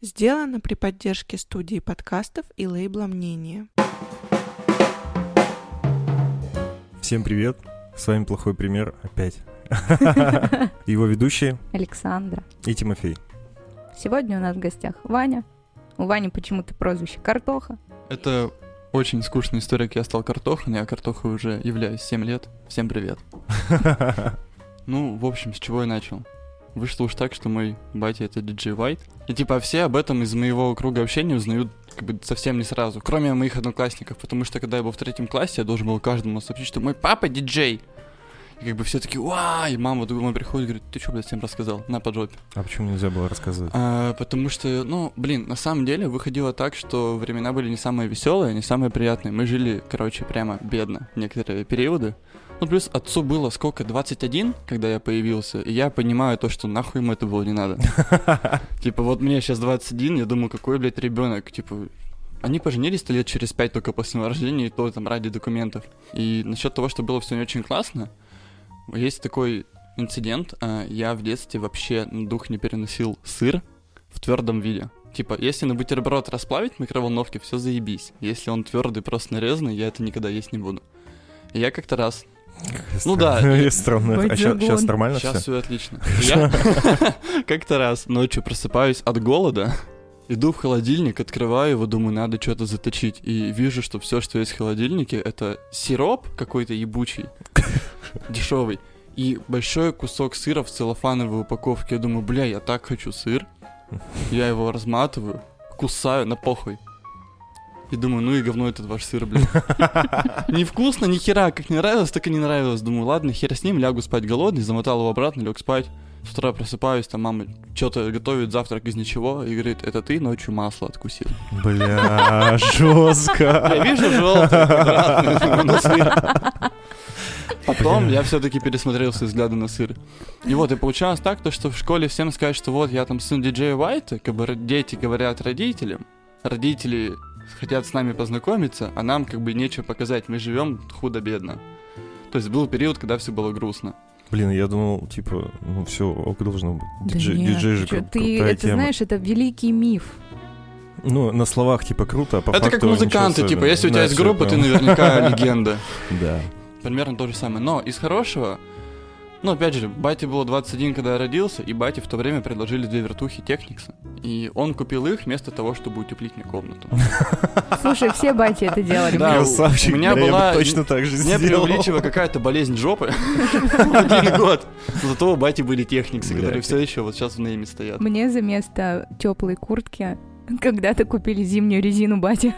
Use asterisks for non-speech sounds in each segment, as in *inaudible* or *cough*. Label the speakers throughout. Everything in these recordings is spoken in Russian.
Speaker 1: Сделано при поддержке студии подкастов и лейбла «Мнение».
Speaker 2: Всем привет! С вами «Плохой пример» опять. *laughs* Его ведущие
Speaker 3: Александра.
Speaker 2: и Тимофей.
Speaker 3: Сегодня у нас в гостях Ваня. У Вани почему-то прозвище Картоха.
Speaker 4: Это очень скучная история, как я стал картохой, я картохой уже являюсь 7 лет. Всем привет. *laughs* Ну, в общем, с чего я начал? Вышло уж так, что мой батя это диджей White. И типа все об этом из моего круга общения узнают как бы совсем не сразу, кроме моих одноклассников, потому что когда я был в третьем классе, я должен был каждому сообщить, что мой папа диджей. И как бы все такие, уа, и мама дома приходит и говорит, ты что, блядь, всем рассказал? На, по жопе.
Speaker 2: А почему нельзя было рассказывать?
Speaker 4: А, потому что, ну, блин, на самом деле выходило так, что времена были не самые веселые, не самые приятные. Мы жили, короче, прямо бедно некоторые периоды. Ну, плюс отцу было сколько, 21, когда я появился, и я понимаю то, что нахуй ему это было не надо. *laughs* Типа, вот мне сейчас 21, я думаю, какой, блядь, ребенок, типа, они поженились-то лет через пять только после рождения, и то там ради документов. И насчет того, что было все не очень классно, есть такой инцидент. а, Я в детстве вообще дух не переносил сыр в твердом виде. Типа, если на бутерброд расплавить в микроволновке, все заебись. Если он твердый, просто нарезанный, я это никогда есть не буду. И я как-то раз... Ну да, *laughs*
Speaker 2: Странно. А сейчас нормально
Speaker 4: Сейчас
Speaker 2: все?
Speaker 4: все отлично. Я *laughs* как-то раз ночью просыпаюсь от голода, иду в холодильник, открываю его, думаю, надо что-то заточить. И вижу, что все, что есть в холодильнике, это сироп какой-то ебучий, *laughs* дешевый. И большой кусок сыра в целлофановой упаковке. Я думаю, бля, я так хочу сыр. Я его разматываю, кусаю на похуй. И думаю, ну и говно этот ваш сыр, блин. *laughs* Невкусно, ни хера, как не нравилось, так и не нравилось. Думаю, ладно, хер с ним, лягу спать голодный, замотал его обратно, лег спать. С утра просыпаюсь, там мама что-то готовит завтрак из ничего и говорит, это ты ночью масло откусил. *laughs* *laughs*
Speaker 2: Бля,
Speaker 4: Я
Speaker 2: жестко.
Speaker 4: вижу желтый. Потом я все-таки пересмотрел свои взгляды на сыр. И вот, и получалось так, то, что в школе всем сказать, что вот я там сын диджея Уайта, как бы дети говорят родителям, родители хотят с нами познакомиться, а нам как бы нечего показать, мы живем худо-бедно. То есть был период, когда все было грустно.
Speaker 2: Блин, я думал, типа, ну все, ок должно быть.
Speaker 3: Да
Speaker 2: Диджей,
Speaker 3: нет,
Speaker 2: диджей же кру-
Speaker 3: Ты это
Speaker 2: тема.
Speaker 3: знаешь, это великий миф.
Speaker 2: Ну, на словах типа круто, а по
Speaker 4: Это как
Speaker 2: факту ничего
Speaker 4: музыканты, типа, если у тебя
Speaker 2: Да,
Speaker 4: есть группа, ты наверняка легенда. *laughs*
Speaker 2: Да.
Speaker 4: Примерно то же самое. Но из хорошего, ну, опять же, бате было 21, когда я родился, и бате в то время предложили две вертухи Техникса. И он купил их вместо того, чтобы утеплить мне комнату.
Speaker 3: Слушай, все бати это делали.
Speaker 4: Да,
Speaker 3: Мне-
Speaker 4: у-
Speaker 2: Красавчик,
Speaker 4: у меня была
Speaker 2: точно так же
Speaker 4: Не
Speaker 2: сделал.
Speaker 4: преувеличивая какая-то болезнь жопы *laughs* *laughs* один год. Зато у бати были техниксы, которые все еще вот сейчас в нейме стоят.
Speaker 3: Мне за место теплой куртки *laughs* когда-то купили зимнюю резину бати.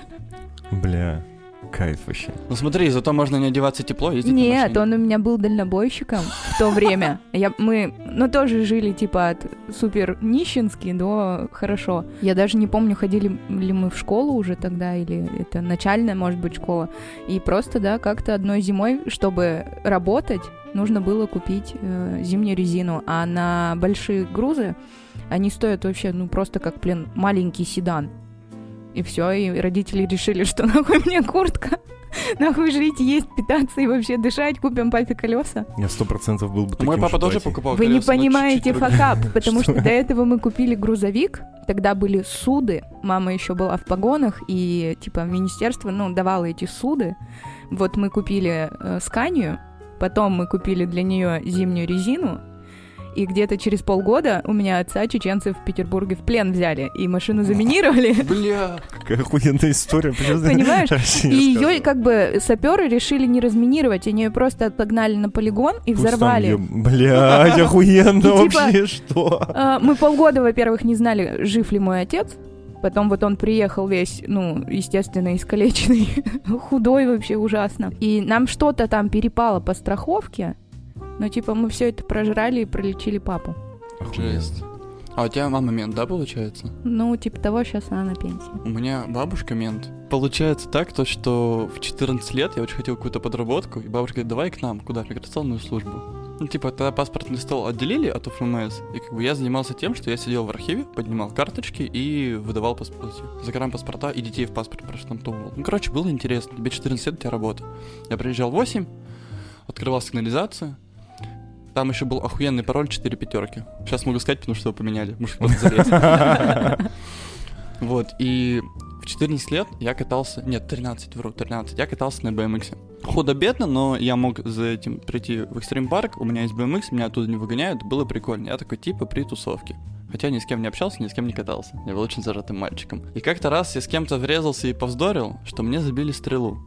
Speaker 2: Бля, кайф вообще.
Speaker 4: Ну смотри, зато можно не одеваться тепло, ездить на
Speaker 3: Нет,
Speaker 4: машине.
Speaker 3: он у меня был дальнобойщиком в то время. Я, мы, ну, тоже жили, типа, от супер нищенски до хорошо. Я даже не помню, ходили ли мы в школу уже тогда, или это начальная, может быть, школа. И просто, да, как-то одной зимой, чтобы работать, нужно было купить э, зимнюю резину. А на большие грузы они стоят вообще, ну, просто как, блин, маленький седан. И все, и родители решили, что *laughs* нахуй мне куртка. Нахуй жить, есть, питаться и вообще дышать, купим папе колеса.
Speaker 2: Я сто процентов был бы таким
Speaker 4: Мой папа
Speaker 2: же
Speaker 4: тоже покупал
Speaker 3: Вы не
Speaker 4: колеса, но
Speaker 3: понимаете факап, *laughs* потому
Speaker 2: Что?
Speaker 3: что до этого мы купили грузовик, тогда были суды, мама еще была в погонах, и типа министерство, ну, давало эти суды. Вот мы купили э, сканию, потом мы купили для нее зимнюю резину, и где-то через полгода у меня отца чеченцы в Петербурге в плен взяли, и машину заминировали. *laughs*
Speaker 4: Бля,
Speaker 2: Какая охуенная история.
Speaker 3: Понимаешь? И ее как бы саперы решили не разминировать, они ее просто отогнали на полигон и взорвали.
Speaker 2: Блядь, *laughs* охуенно
Speaker 3: типа-
Speaker 2: вообще, что?
Speaker 3: А, Мы полгода, во-первых, не знали, жив ли мой отец. Потом вот он приехал весь, ну, естественно, искалеченный, *laughs* худой вообще ужасно. И нам что-то там перепало по страховке, но типа мы все это прожрали и пролечили папу.
Speaker 4: жесть. А у тебя мама мент, да, получается?
Speaker 3: Ну, типа того, сейчас она на пенсии.
Speaker 4: У меня бабушка мент. Получается так, то, что в 14 лет я очень хотел какую-то подработку, и бабушка говорит, давай к нам, куда, в миграционную службу. Ну, типа, тогда паспортный стол отделили от УФМС, и как бы я занимался тем, что я сидел в архиве, поднимал карточки и выдавал паспорт, загранпаспорта и детей в паспорт проштамповывал. Ну, короче, было интересно. Тебе 14 лет, у тебя работа. Я приезжал в 8, открывал сигнализацию, Там еще был охуенный пароль 4 пятерки. Сейчас могу сказать, потому что его поменяли. Может, *laughs* кто-то залез. Вот, и в 14 лет я катался, нет, 13, вру, 13, я катался на BMX. Худо-бедно, но я мог за этим прийти в экстрим парк, у меня есть BMX, меня оттуда не выгоняют, было прикольно. Я такой типа при тусовке. Хотя ни с кем не общался, ни с кем не катался. Я был очень зажатым мальчиком. И как-то раз я с кем-то врезался и повздорил, что мне забили стрелу.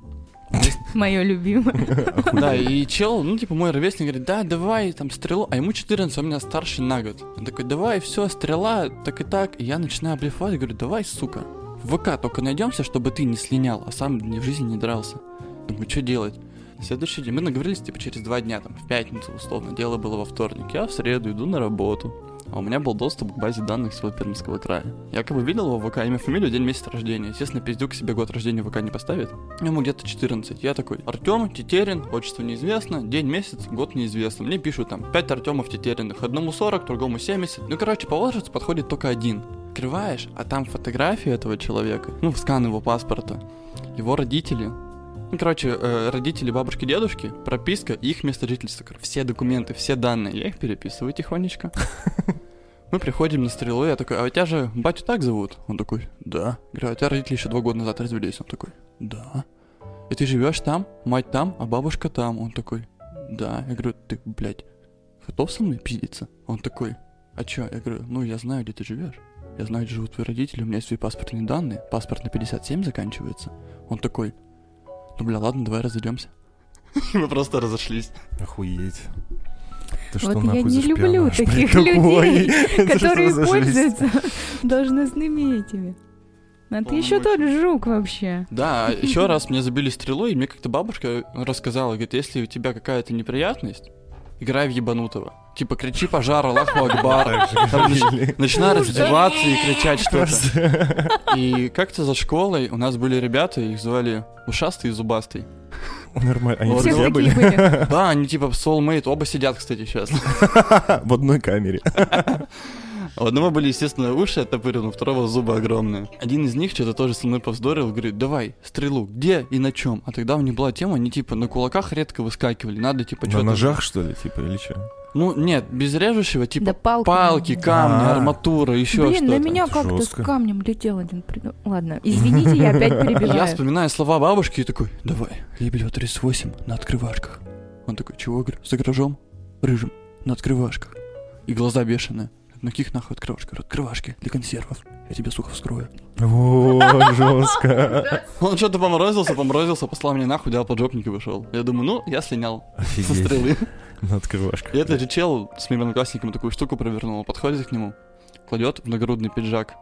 Speaker 4: *laughs*
Speaker 3: Мое любимое. *laughs*
Speaker 4: Да, и чел, ну, типа, мой ровесник говорит, да, давай, там, стрелу, а ему 14, он меня старше на год. Он такой, давай, все, стрела, так и так. И я начинаю блефовать, говорю, давай, сука, в ВК только найдемся, чтобы ты не слинял, а сам в жизни не дрался. Думаю, что делать? Следующий день мы наговорились, типа, через два дня, там, в пятницу, условно, дело было во вторник. Я в среду иду на работу. А у меня был доступ к базе данных всего Пермского края. Я как бы видел его в ВК, имя, фамилию, день, месяц рождения. Естественно, пиздюк себе год рождения ВК не поставит. Ему где-то 14. Я такой, Артем Тетерин, отчество неизвестно, день, месяц, год неизвестно. Мне пишут там 5 Артемов Тетериных, одному 40, другому 70. Ну, короче, по возрасту подходит только один. Открываешь, а там фотография этого человека, ну, скан его паспорта, его родители, ну, короче, э, родители, бабушки, дедушки, прописка, их место жительства, все документы, все данные, я их переписываю тихонечко. *laughs* Мы приходим на стрелу, я такой, а у тебя же батю так зовут? Он такой, да. Говорю, а у тебя родители еще два года назад развелись? Он такой, да. И ты живешь там, мать там, а бабушка там? Он такой, да. Я говорю, ты, блядь, готов со мной пиздиться? Он такой, а чё? Я говорю, ну я знаю, где ты живешь. Я знаю, где живут твои родители, у меня есть свои паспортные данные. Паспорт на 57 заканчивается. Он такой, ну бля, ладно, давай разведемся. *laughs* Мы просто разошлись.
Speaker 2: Охуеть. Ты что,
Speaker 3: Вот я не люблю *laughs* таких людей, *laughs* которые пользуются должностными этими. А ты еще тот жук вообще.
Speaker 4: Да, еще раз мне забили стрелу, и мне как-то бабушка рассказала, говорит, если у тебя какая-то неприятность, играй в ебанутого. Типа кричи пожар, Аллаху Акбар. Начинай раздеваться и кричать что-то. И как-то за школой у нас были ребята, их звали Ушастый и Зубастый.
Speaker 2: Нормально. Они
Speaker 4: Вот
Speaker 3: Все
Speaker 2: друзья
Speaker 3: такие
Speaker 2: были?
Speaker 3: были.
Speaker 4: Да, они типа soulmate, оба сидят, кстати, сейчас. *laughs*
Speaker 2: В одной камере. *laughs*
Speaker 4: У одного были, естественно, уши оттопырены, у второго зубы огромные. Один из них что-то тоже со мной повздорил, говорит, давай, стрелу, где и на чем? А тогда у них была тема, они типа на кулаках редко выскакивали, надо типа
Speaker 2: На
Speaker 4: что-то...
Speaker 2: ножах, что ли, типа, или что?
Speaker 4: Ну, нет, без режущего, типа
Speaker 3: Да палки.
Speaker 4: палки, камни,
Speaker 2: А.
Speaker 4: арматура, еще
Speaker 3: Блин,
Speaker 4: что-то.
Speaker 3: на меня
Speaker 2: Это
Speaker 3: как-то с камнем летел один. придурок. Ладно, извините, я опять *laughs*
Speaker 4: Я
Speaker 3: перебиваю.
Speaker 4: вспоминаю слова бабушки и такой, давай, Лебедева 38 на открывашках. Он такой, чего, говорю, за гаражом, рыжим, на открывашках. И глаза бешеные. На каких нахуй открывашках? Говорю, Открывашки для консервов. Я тебе, сука, вскрою.
Speaker 2: О, *laughs* жестко.
Speaker 4: Он что-то поморозился, поморозился, послал меня нахуй, дал поджопник и вышел. Я думаю, ну, я слинял со стрелы. *laughs*
Speaker 2: На открывашках.
Speaker 4: И этот же чел с моим одноклассником такую штуку провернул. Подходит к нему, кладет в нагрудный пиджак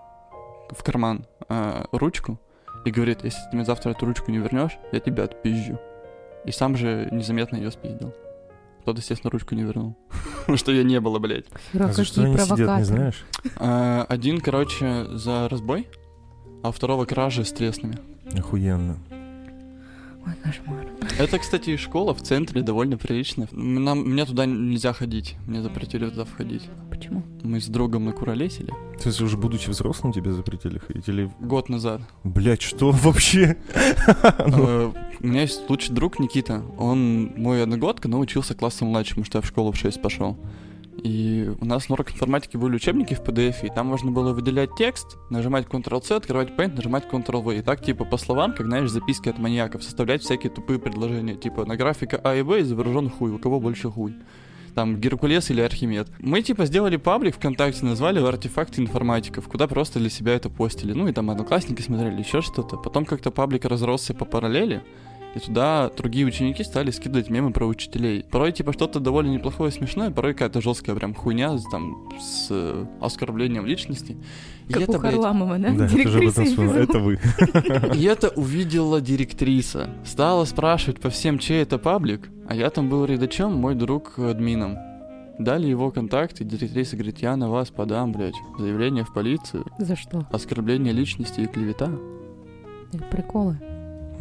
Speaker 4: в карман э, ручку и говорит, если ты мне завтра эту ручку не вернешь, я тебя отпизжу. И сам же незаметно ее спиздил. Тот, естественно, ручку не вернул. Потому *laughs* что ее не было, блядь.
Speaker 3: Ира,
Speaker 2: А за что они сидят, не знаешь?
Speaker 4: Э, Один, короче, за разбой, а у второго кражи с тресными.
Speaker 2: Охуенно.
Speaker 3: Ой, кошмар.
Speaker 4: Это, кстати, школа в центре довольно приличная. Нам, мне туда нельзя ходить. Мне запретили туда входить.
Speaker 3: Почему?
Speaker 4: Мы с другом накуролесили.
Speaker 2: То есть уже будучи взрослым тебе запретили ходить? Или,
Speaker 4: Год назад.
Speaker 2: блядь, что вообще? *laughs* Ну,
Speaker 4: Э, У меня есть лучший друг Никита. Он мой одногодка, но учился классом младше, потому что я в школу в 6 пошел. И у нас на урок информатики были учебники в PDF, и там можно было выделять текст, нажимать Ctrl-C, открывать Paint, нажимать Ctrl-V. И так, типа, по словам, как, знаешь, записки от маньяков, составлять всякие тупые предложения. Типа, на графика А и Б изображен хуй, у кого больше хуй. Там, Геркулес или Архимед. Мы, типа, сделали паблик ВКонтакте, назвали его «Артефакты информатиков», куда просто для себя это постили. Ну, и там одноклассники смотрели, еще что-то. Потом как-то паблик разросся по параллели, и туда другие ученики стали скидывать мемы про учителей. Порой, типа, что-то довольно неплохое, смешное, порой какая-то жесткая прям хуйня, с, там, с э, оскорблением личности. И
Speaker 3: Как
Speaker 4: это,
Speaker 3: у
Speaker 4: блядь,
Speaker 3: Харламова, да?
Speaker 2: Да, этом
Speaker 3: физрука.
Speaker 2: Это вы.
Speaker 4: И это увидела директриса. Стала спрашивать по всем, чей это паблик, а я там был редачом, мой друг админом. Дали его контакт, и директриса говорит, я на вас подам, блядь, заявление в полицию,
Speaker 3: За что?
Speaker 4: оскорбление личности и клевета.
Speaker 3: Это приколы.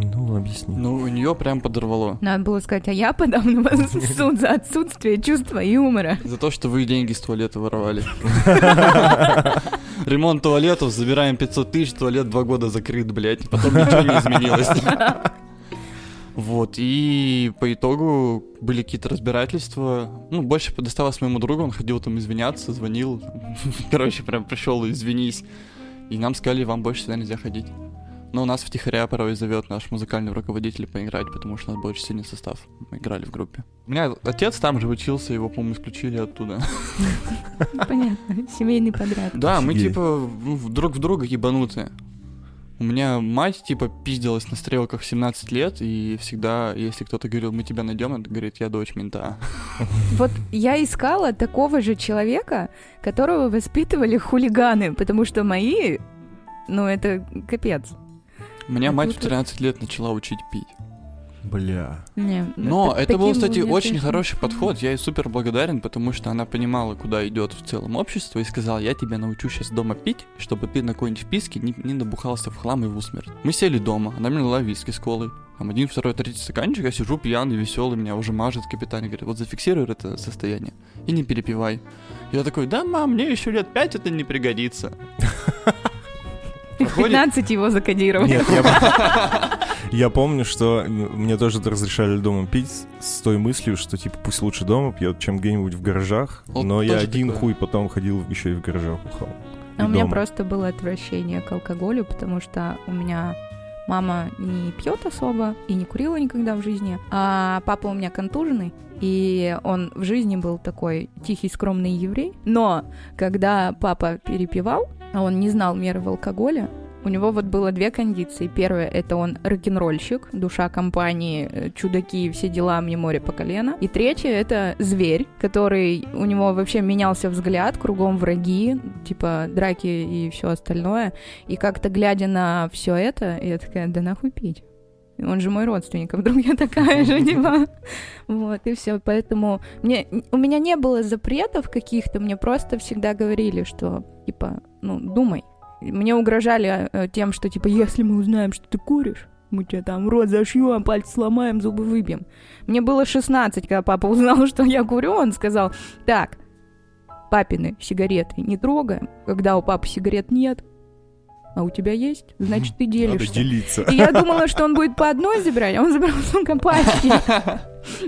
Speaker 2: Ну, объясни.
Speaker 4: Ну, у нее прям подорвало.
Speaker 3: Надо было сказать, а я подам на вас в суд за отсутствие чувства юмора.
Speaker 4: За то, что вы деньги с туалета воровали. Ремонт туалетов, забираем 500 тысяч, туалет два года закрыт, блядь. Потом ничего не изменилось. Вот, и по итогу были какие-то разбирательства. Ну, больше досталось моему другу, он ходил там извиняться, звонил. Короче, прям пришел, извинись. И нам сказали, вам больше сюда нельзя ходить. Но у нас втихаря порой зовет наш музыкальный руководитель поиграть, потому что у нас был очень сильный состав. Мы играли в группе. У меня отец там же учился, его, по-моему, исключили оттуда.
Speaker 3: Понятно, семейный подряд.
Speaker 4: Да, мы типа в- друг в друга ебанутые. У меня мать, типа, пиздилась на стрелках в 17 лет, и всегда, если кто-то говорил, мы тебя найдем, она говорит, я дочь мента.
Speaker 3: Вот я искала такого же человека, которого воспитывали хулиганы, потому что мои, ну это капец.
Speaker 4: Меня
Speaker 3: А
Speaker 4: мать
Speaker 3: тут
Speaker 4: в 13 лет начала учить пить.
Speaker 2: Бля.
Speaker 3: Не,
Speaker 4: Но это был, кстати, очень хороший подход. Я ей супер благодарен, потому что она понимала, куда идет в целом общество, и сказала, я тебя научу сейчас дома пить, чтобы ты на какой-нибудь вписке не, не набухался в хлам и в усмерть. Мы сели дома, она мне налила виски с колой. Там один, второй, третий стаканчик, я сижу пьяный, веселый, меня уже мажет капитан и говорит, вот зафиксируй это состояние и не перепивай. Я такой, да, мам, мне еще лет пять это не пригодится. *laughs*
Speaker 3: И в 15 его закодировали.
Speaker 2: Нет, я, *laughs* я помню, что мне тоже разрешали дома пить с той мыслью, что типа пусть лучше дома пьет, чем где-нибудь в гаражах.
Speaker 4: Вот
Speaker 2: но я один
Speaker 4: такое.
Speaker 2: хуй потом ходил еще и в гаражах бухал.
Speaker 3: А у меня просто было отвращение к алкоголю, потому что у меня мама не пьет особо и не курила никогда в жизни, а папа у меня контуженный, и он в жизни был такой тихий, скромный еврей. Но когда папа перепивал, а он не знал меры в алкоголе, у него вот было две кондиции. Первое — это он рок-н-ролльщик, душа компании, э, чудаки, все дела, мне море по колено. И третье — это зверь, который у него вообще менялся взгляд, кругом враги, типа драки и все остальное. И как-то глядя на все это, я такая, да нахуй пить. Он же мой родственник, а вдруг я такая же, типа. *laughs* Вот, и все. Поэтому мне, у меня не было запретов каких-то, мне просто всегда говорили, что, типа, ну, думай. Мне угрожали э, тем, что, типа, если мы узнаем, что ты куришь, мы тебя там рот зашьем, пальцы сломаем, зубы выбьем. Мне было 16, когда папа узнал, *laughs* что я курю, он сказал, так, папины сигареты не трогаем, когда у папы сигарет нет, а у тебя есть, значит, ты
Speaker 2: Надо
Speaker 3: делишься.
Speaker 2: делиться.
Speaker 3: И я думала, что он будет по одной забирать, а он забрал, сука, пачки. *laughs*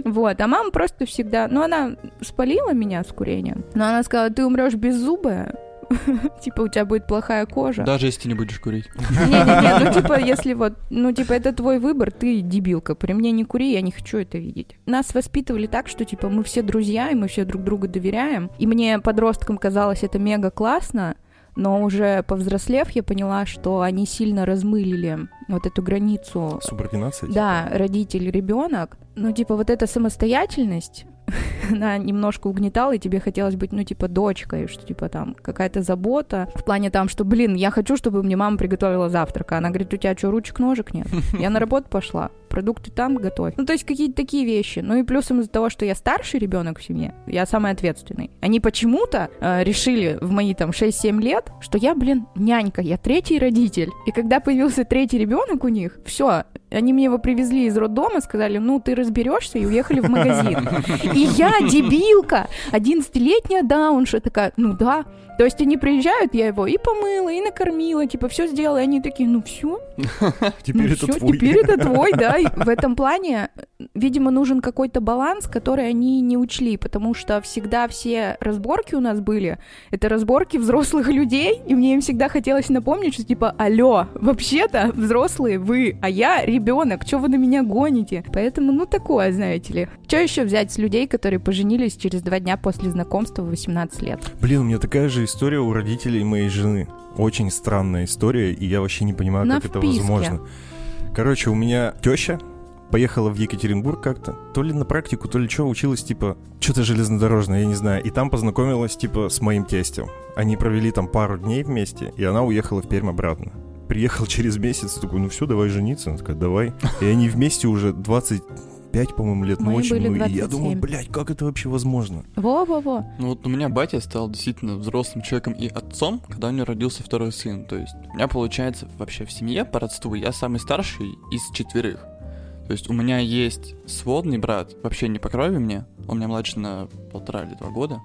Speaker 3: Вот, а мама просто всегда... Ну, она спалила меня с курением, но она сказала, ты умрешь беззубая, *laughs* типа, у тебя будет плохая кожа.
Speaker 4: Даже если ты не будешь курить.
Speaker 3: Не-не-не, ну *laughs* типа, если вот, ну типа, это твой выбор, ты дебилка, при мне не кури, я не хочу это видеть. Нас воспитывали так, что типа мы все друзья, и мы все друг другу доверяем. И мне подросткам казалось это мега классно, но уже повзрослев, я поняла, что они сильно размылили вот эту границу.
Speaker 2: Субординация? типа?
Speaker 3: Да, родитель, ребенок. Ну, типа, вот эта самостоятельность, *laughs* она немножко угнетала, и тебе хотелось быть, ну, типа, дочкой, что, типа, там, какая-то забота. В плане там, что, блин, я хочу, чтобы мне мама приготовила завтрак. А она говорит, у тебя что, ручек-ножек нет? *laughs* Я на работу пошла. Продукты там готовь. Ну, то есть какие-то такие вещи. Ну и плюсом из-за того, что я старший ребенок в семье, я самый ответственный. Они почему-то э, решили в мои там 6-7 лет, что я, блин, нянька, я третий родитель. И когда появился третий ребенок у них, все, они мне его привезли из роддома, сказали, ну ты разберешься, и уехали в магазин. И я, дебилка, 11-летняя даунша, такая, ну да. То есть они приезжают, я его и помыла, и накормила, типа все сделала, и они такие, ну все, *laughs*
Speaker 2: Теперь
Speaker 3: ну
Speaker 2: это твой.
Speaker 3: Теперь это твой, да. В *laughs* этом плане, видимо, нужен какой-то баланс, который они не учли, потому что всегда все разборки у нас были, это разборки взрослых людей, и мне им всегда хотелось напомнить, что типа, алло, вообще-то взрослые вы, а я ребенок, что вы на меня гоните? Поэтому, ну, такое, знаете ли. Что еще взять с людей, которые поженились через два дня после знакомства в 18 лет?
Speaker 2: Блин, у меня такая же история у родителей моей жены. Очень странная история, и я вообще не понимаю,
Speaker 3: На
Speaker 2: как это
Speaker 3: вписке.
Speaker 2: возможно. Короче, у меня теща поехала в Екатеринбург как-то, то ли на практику, то ли что, училась, типа, что-то железнодорожное, я не знаю, и там познакомилась, типа, с моим тестем. Они провели там пару дней вместе, и она уехала в Пермь обратно. Приехал *laughs* через месяц, такой, ну все, давай жениться. Она такая, давай. И они вместе уже 25, по-моему, лет, ну
Speaker 3: Мои
Speaker 2: очень
Speaker 3: были
Speaker 2: много. И я
Speaker 3: 27.
Speaker 2: думаю, блядь, как это вообще возможно?
Speaker 3: Во-во-во.
Speaker 4: Ну вот у меня батя стал действительно взрослым человеком и отцом, когда у него родился второй сын. То есть у меня получается вообще в семье по родству я самый старший из четверых. То есть у меня есть сводный брат, вообще не по крови мне, он меня младше на полтора или два года.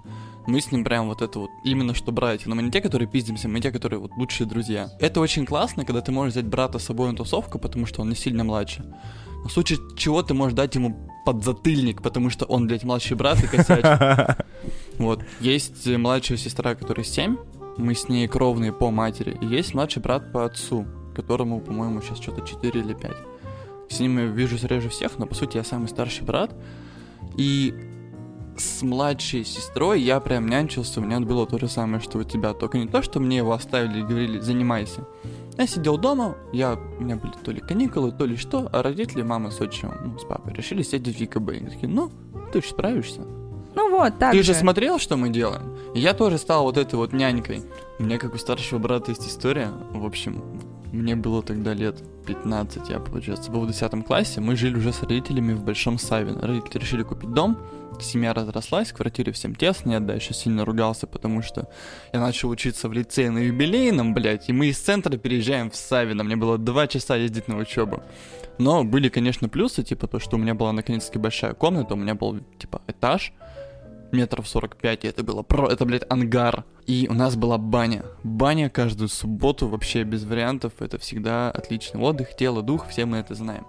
Speaker 4: Мы с ним прям вот это вот, именно что братья. Но мы не те, которые пиздимся, мы те, которые вот лучшие друзья. Это очень классно, когда ты можешь взять брата с собой на тусовку, потому что он не сильно младше. В случае чего ты можешь дать ему подзатыльник, потому что он, блядь, младший брат и косячит. *laughs* Вот. Есть э, младшая сестра, которой 7, Мы с ней кровные по матери. И есть младший брат по отцу, которому, по-моему, сейчас что-то 4 или 5. С ним я вижусь реже всех, но, по сути, я самый старший брат. И с младшей сестрой я прям нянчился, у меня было то же самое, что у тебя. Только не то, что мне его оставили и говорили, занимайся. Я сидел дома, я, у меня были то ли каникулы, то ли что, а родители, мама с отчимом, ну, с папой, решили сидеть в ЕКБ. И такие, ну, ты же справишься.
Speaker 3: Ну вот, так
Speaker 4: Ты же смотрел, что мы делаем? И я тоже стал вот этой вот нянькой. У меня, как у старшего брата, есть история. В общем, мне было тогда лет 15, я, получается, был в 10 классе. Мы жили уже с родителями в Большом Савино. Родители решили купить дом. Семья разрослась, в квартире всем тесно. Я дальше сильно ругался, потому что я начал учиться в лицее на юбилейном, блядь. И мы из центра переезжаем в Савино. Мне было 2 часа ездить на учебу. Но были, конечно, плюсы, типа то, что у меня была наконец-таки большая комната, у меня был, типа, этаж, метров 45, и это было про... Это, блядь, ангар. И у нас была баня. Баня каждую субботу вообще без вариантов. Это всегда отличный отдых, тело, дух, все мы это знаем.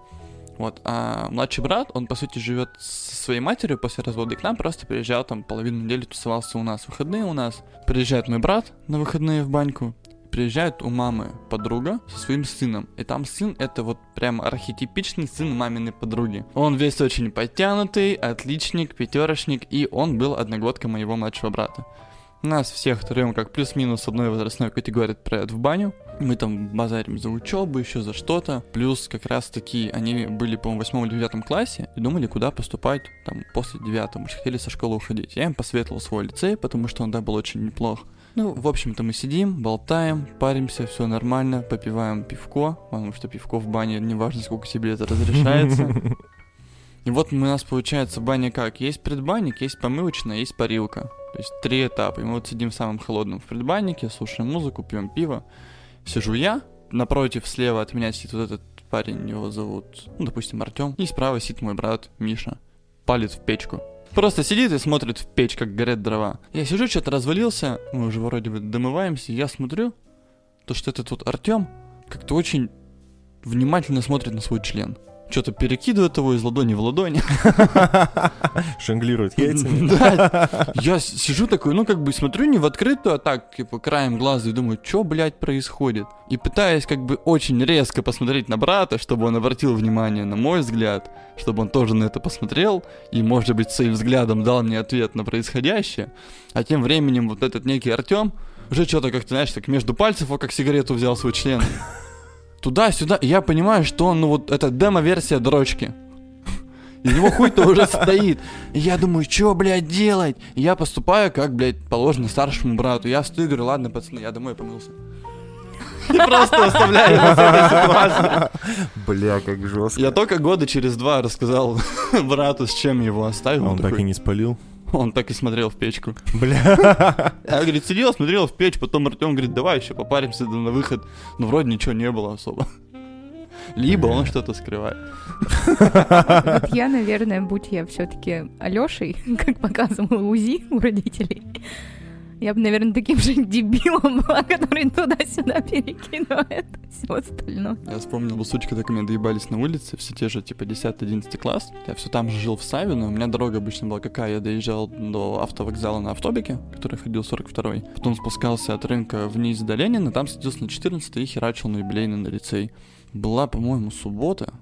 Speaker 4: Вот, а младший брат, он, по сути, живет со своей матерью после развода, и к нам просто приезжал, там, половину недели тусовался у нас, выходные у нас. Приезжает мой брат на выходные в баньку, приезжает у мамы подруга со своим сыном. И там сын это вот прям архетипичный сын маминой подруги. Он весь очень подтянутый, отличник, пятерочник, и он был одногодкой моего младшего брата. Нас всех трем как плюс-минус одной возрастной категории отправят в баню. Мы там базарим за учебу, еще за что-то. Плюс как раз таки они были, по-моему, в восьмом или девятом классе и думали, куда поступать там после девятого. Мы же хотели со школы уходить. Я им посоветовал свой лицей, потому что он, да, был очень неплох. Ну, в общем-то, мы сидим, болтаем, паримся, все нормально, попиваем пивко, потому что пивко в бане, неважно, сколько тебе это разрешается. *laughs* И вот у нас получается баня как? Есть предбанник, есть помывочная, есть парилка. То есть три этапа. И мы вот сидим в самом холодном в предбаннике, слушаем музыку, пьем пиво. Сижу я, напротив, слева от меня сидит вот этот парень, его зовут, ну, допустим, Артем. И справа сидит мой брат Миша. Палит в печку. Просто сидит и смотрит в печь, как горят дрова. Я сижу, что-то развалился, мы уже вроде бы домываемся, я смотрю, то, что этот вот Артем как-то очень внимательно смотрит на свой член. Что-то перекидывает его из ладони в ладонь. *laughs*
Speaker 2: Шанглирует яйцами. *laughs*
Speaker 4: Да, я сижу такой, ну как бы смотрю не в открытую, а так, типа, краем глаза и думаю, что, блядь, происходит? И пытаюсь как бы очень резко посмотреть на брата, чтобы он обратил внимание на мой взгляд, чтобы он тоже на это посмотрел и, может быть, своим взглядом дал мне ответ на происходящее. А тем временем вот этот некий Артем уже что-то как-то, знаешь, так между пальцев, вот как сигарету взял свой член. *laughs* Туда-сюда, и я понимаю, что он, ну вот, это демо-версия дрочки. И у него хуй-то уже стоит. И я думаю, что, блядь, делать? И я поступаю, как, блядь, положено старшему брату. Я стою и говорю, ладно, пацаны, я домой помылся. И просто оставляю его с этой ситуацией.
Speaker 2: Бля, как жестко.
Speaker 4: Я только года через два рассказал *laughs* брату, с чем его оставил.
Speaker 2: Он
Speaker 4: Он,
Speaker 2: так и
Speaker 4: такой-
Speaker 2: не спалил. *laughs*
Speaker 4: он так и смотрел в печку.
Speaker 2: Бля.
Speaker 4: Я, говорит, сидел, смотрел в печь, потом Артем говорит, давай еще попаримся на выход. Но вроде ничего не было особо. Либо он что-то скрывает.
Speaker 3: Вот я, наверное, будь я все-таки Алешей, *laughs* как показывала УЗИ у родителей, я бы, наверное, таким же дебилом была, который туда-сюда перекидывает все остальное.
Speaker 4: Я вспомнил, бы сучка так меня доебались на улице, все те же, типа, 10-11 класс. Я все там же жил в Савино, у меня дорога обычно была какая, я доезжал до автовокзала на автобике, который ходил 42-й, потом спускался от рынка вниз до Ленина, там садился на 14 и херачил на юбилейный на лицей. Была, по-моему, суббота,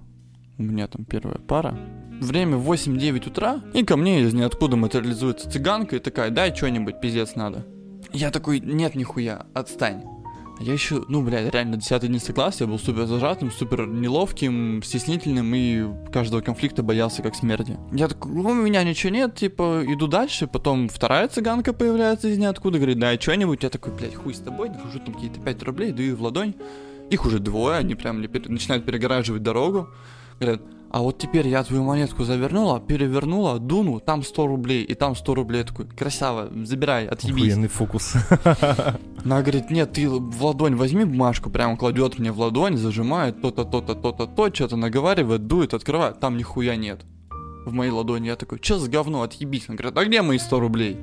Speaker 4: у меня там первая пара. Время 8-9 утра, и ко мне из ниоткуда материализуется цыганка и такая, дай что-нибудь, пиздец надо. Я такой, нет, нихуя, отстань. Я еще, ну, блядь, реально 10-11 класс, я был супер зажатым, супер неловким, стеснительным и каждого конфликта боялся как смерти. Я такой, «Ну, у меня ничего нет, типа, иду дальше, потом вторая цыганка появляется из ниоткуда, говорит, дай что-нибудь, я такой, блядь, хуй с тобой, нахожу там какие-то 5 рублей, даю в ладонь, их уже двое, они прям начинают перегораживать дорогу, говорят, а вот теперь я твою монетку завернула, перевернула, дуну, там 100 рублей, и там 100 рублей, Я такой, красава, забирай, отъебись.
Speaker 2: Охуенный фокус.
Speaker 4: Она говорит, нет, ты в ладонь возьми бумажку, прям кладет мне в ладонь, зажимает то-то, то-то, то-то, то, что-то наговаривает, дует, открывает, там нихуя нет. В моей ладони я такой, че за говно, отъебись. Она говорит, а где мои 100 рублей?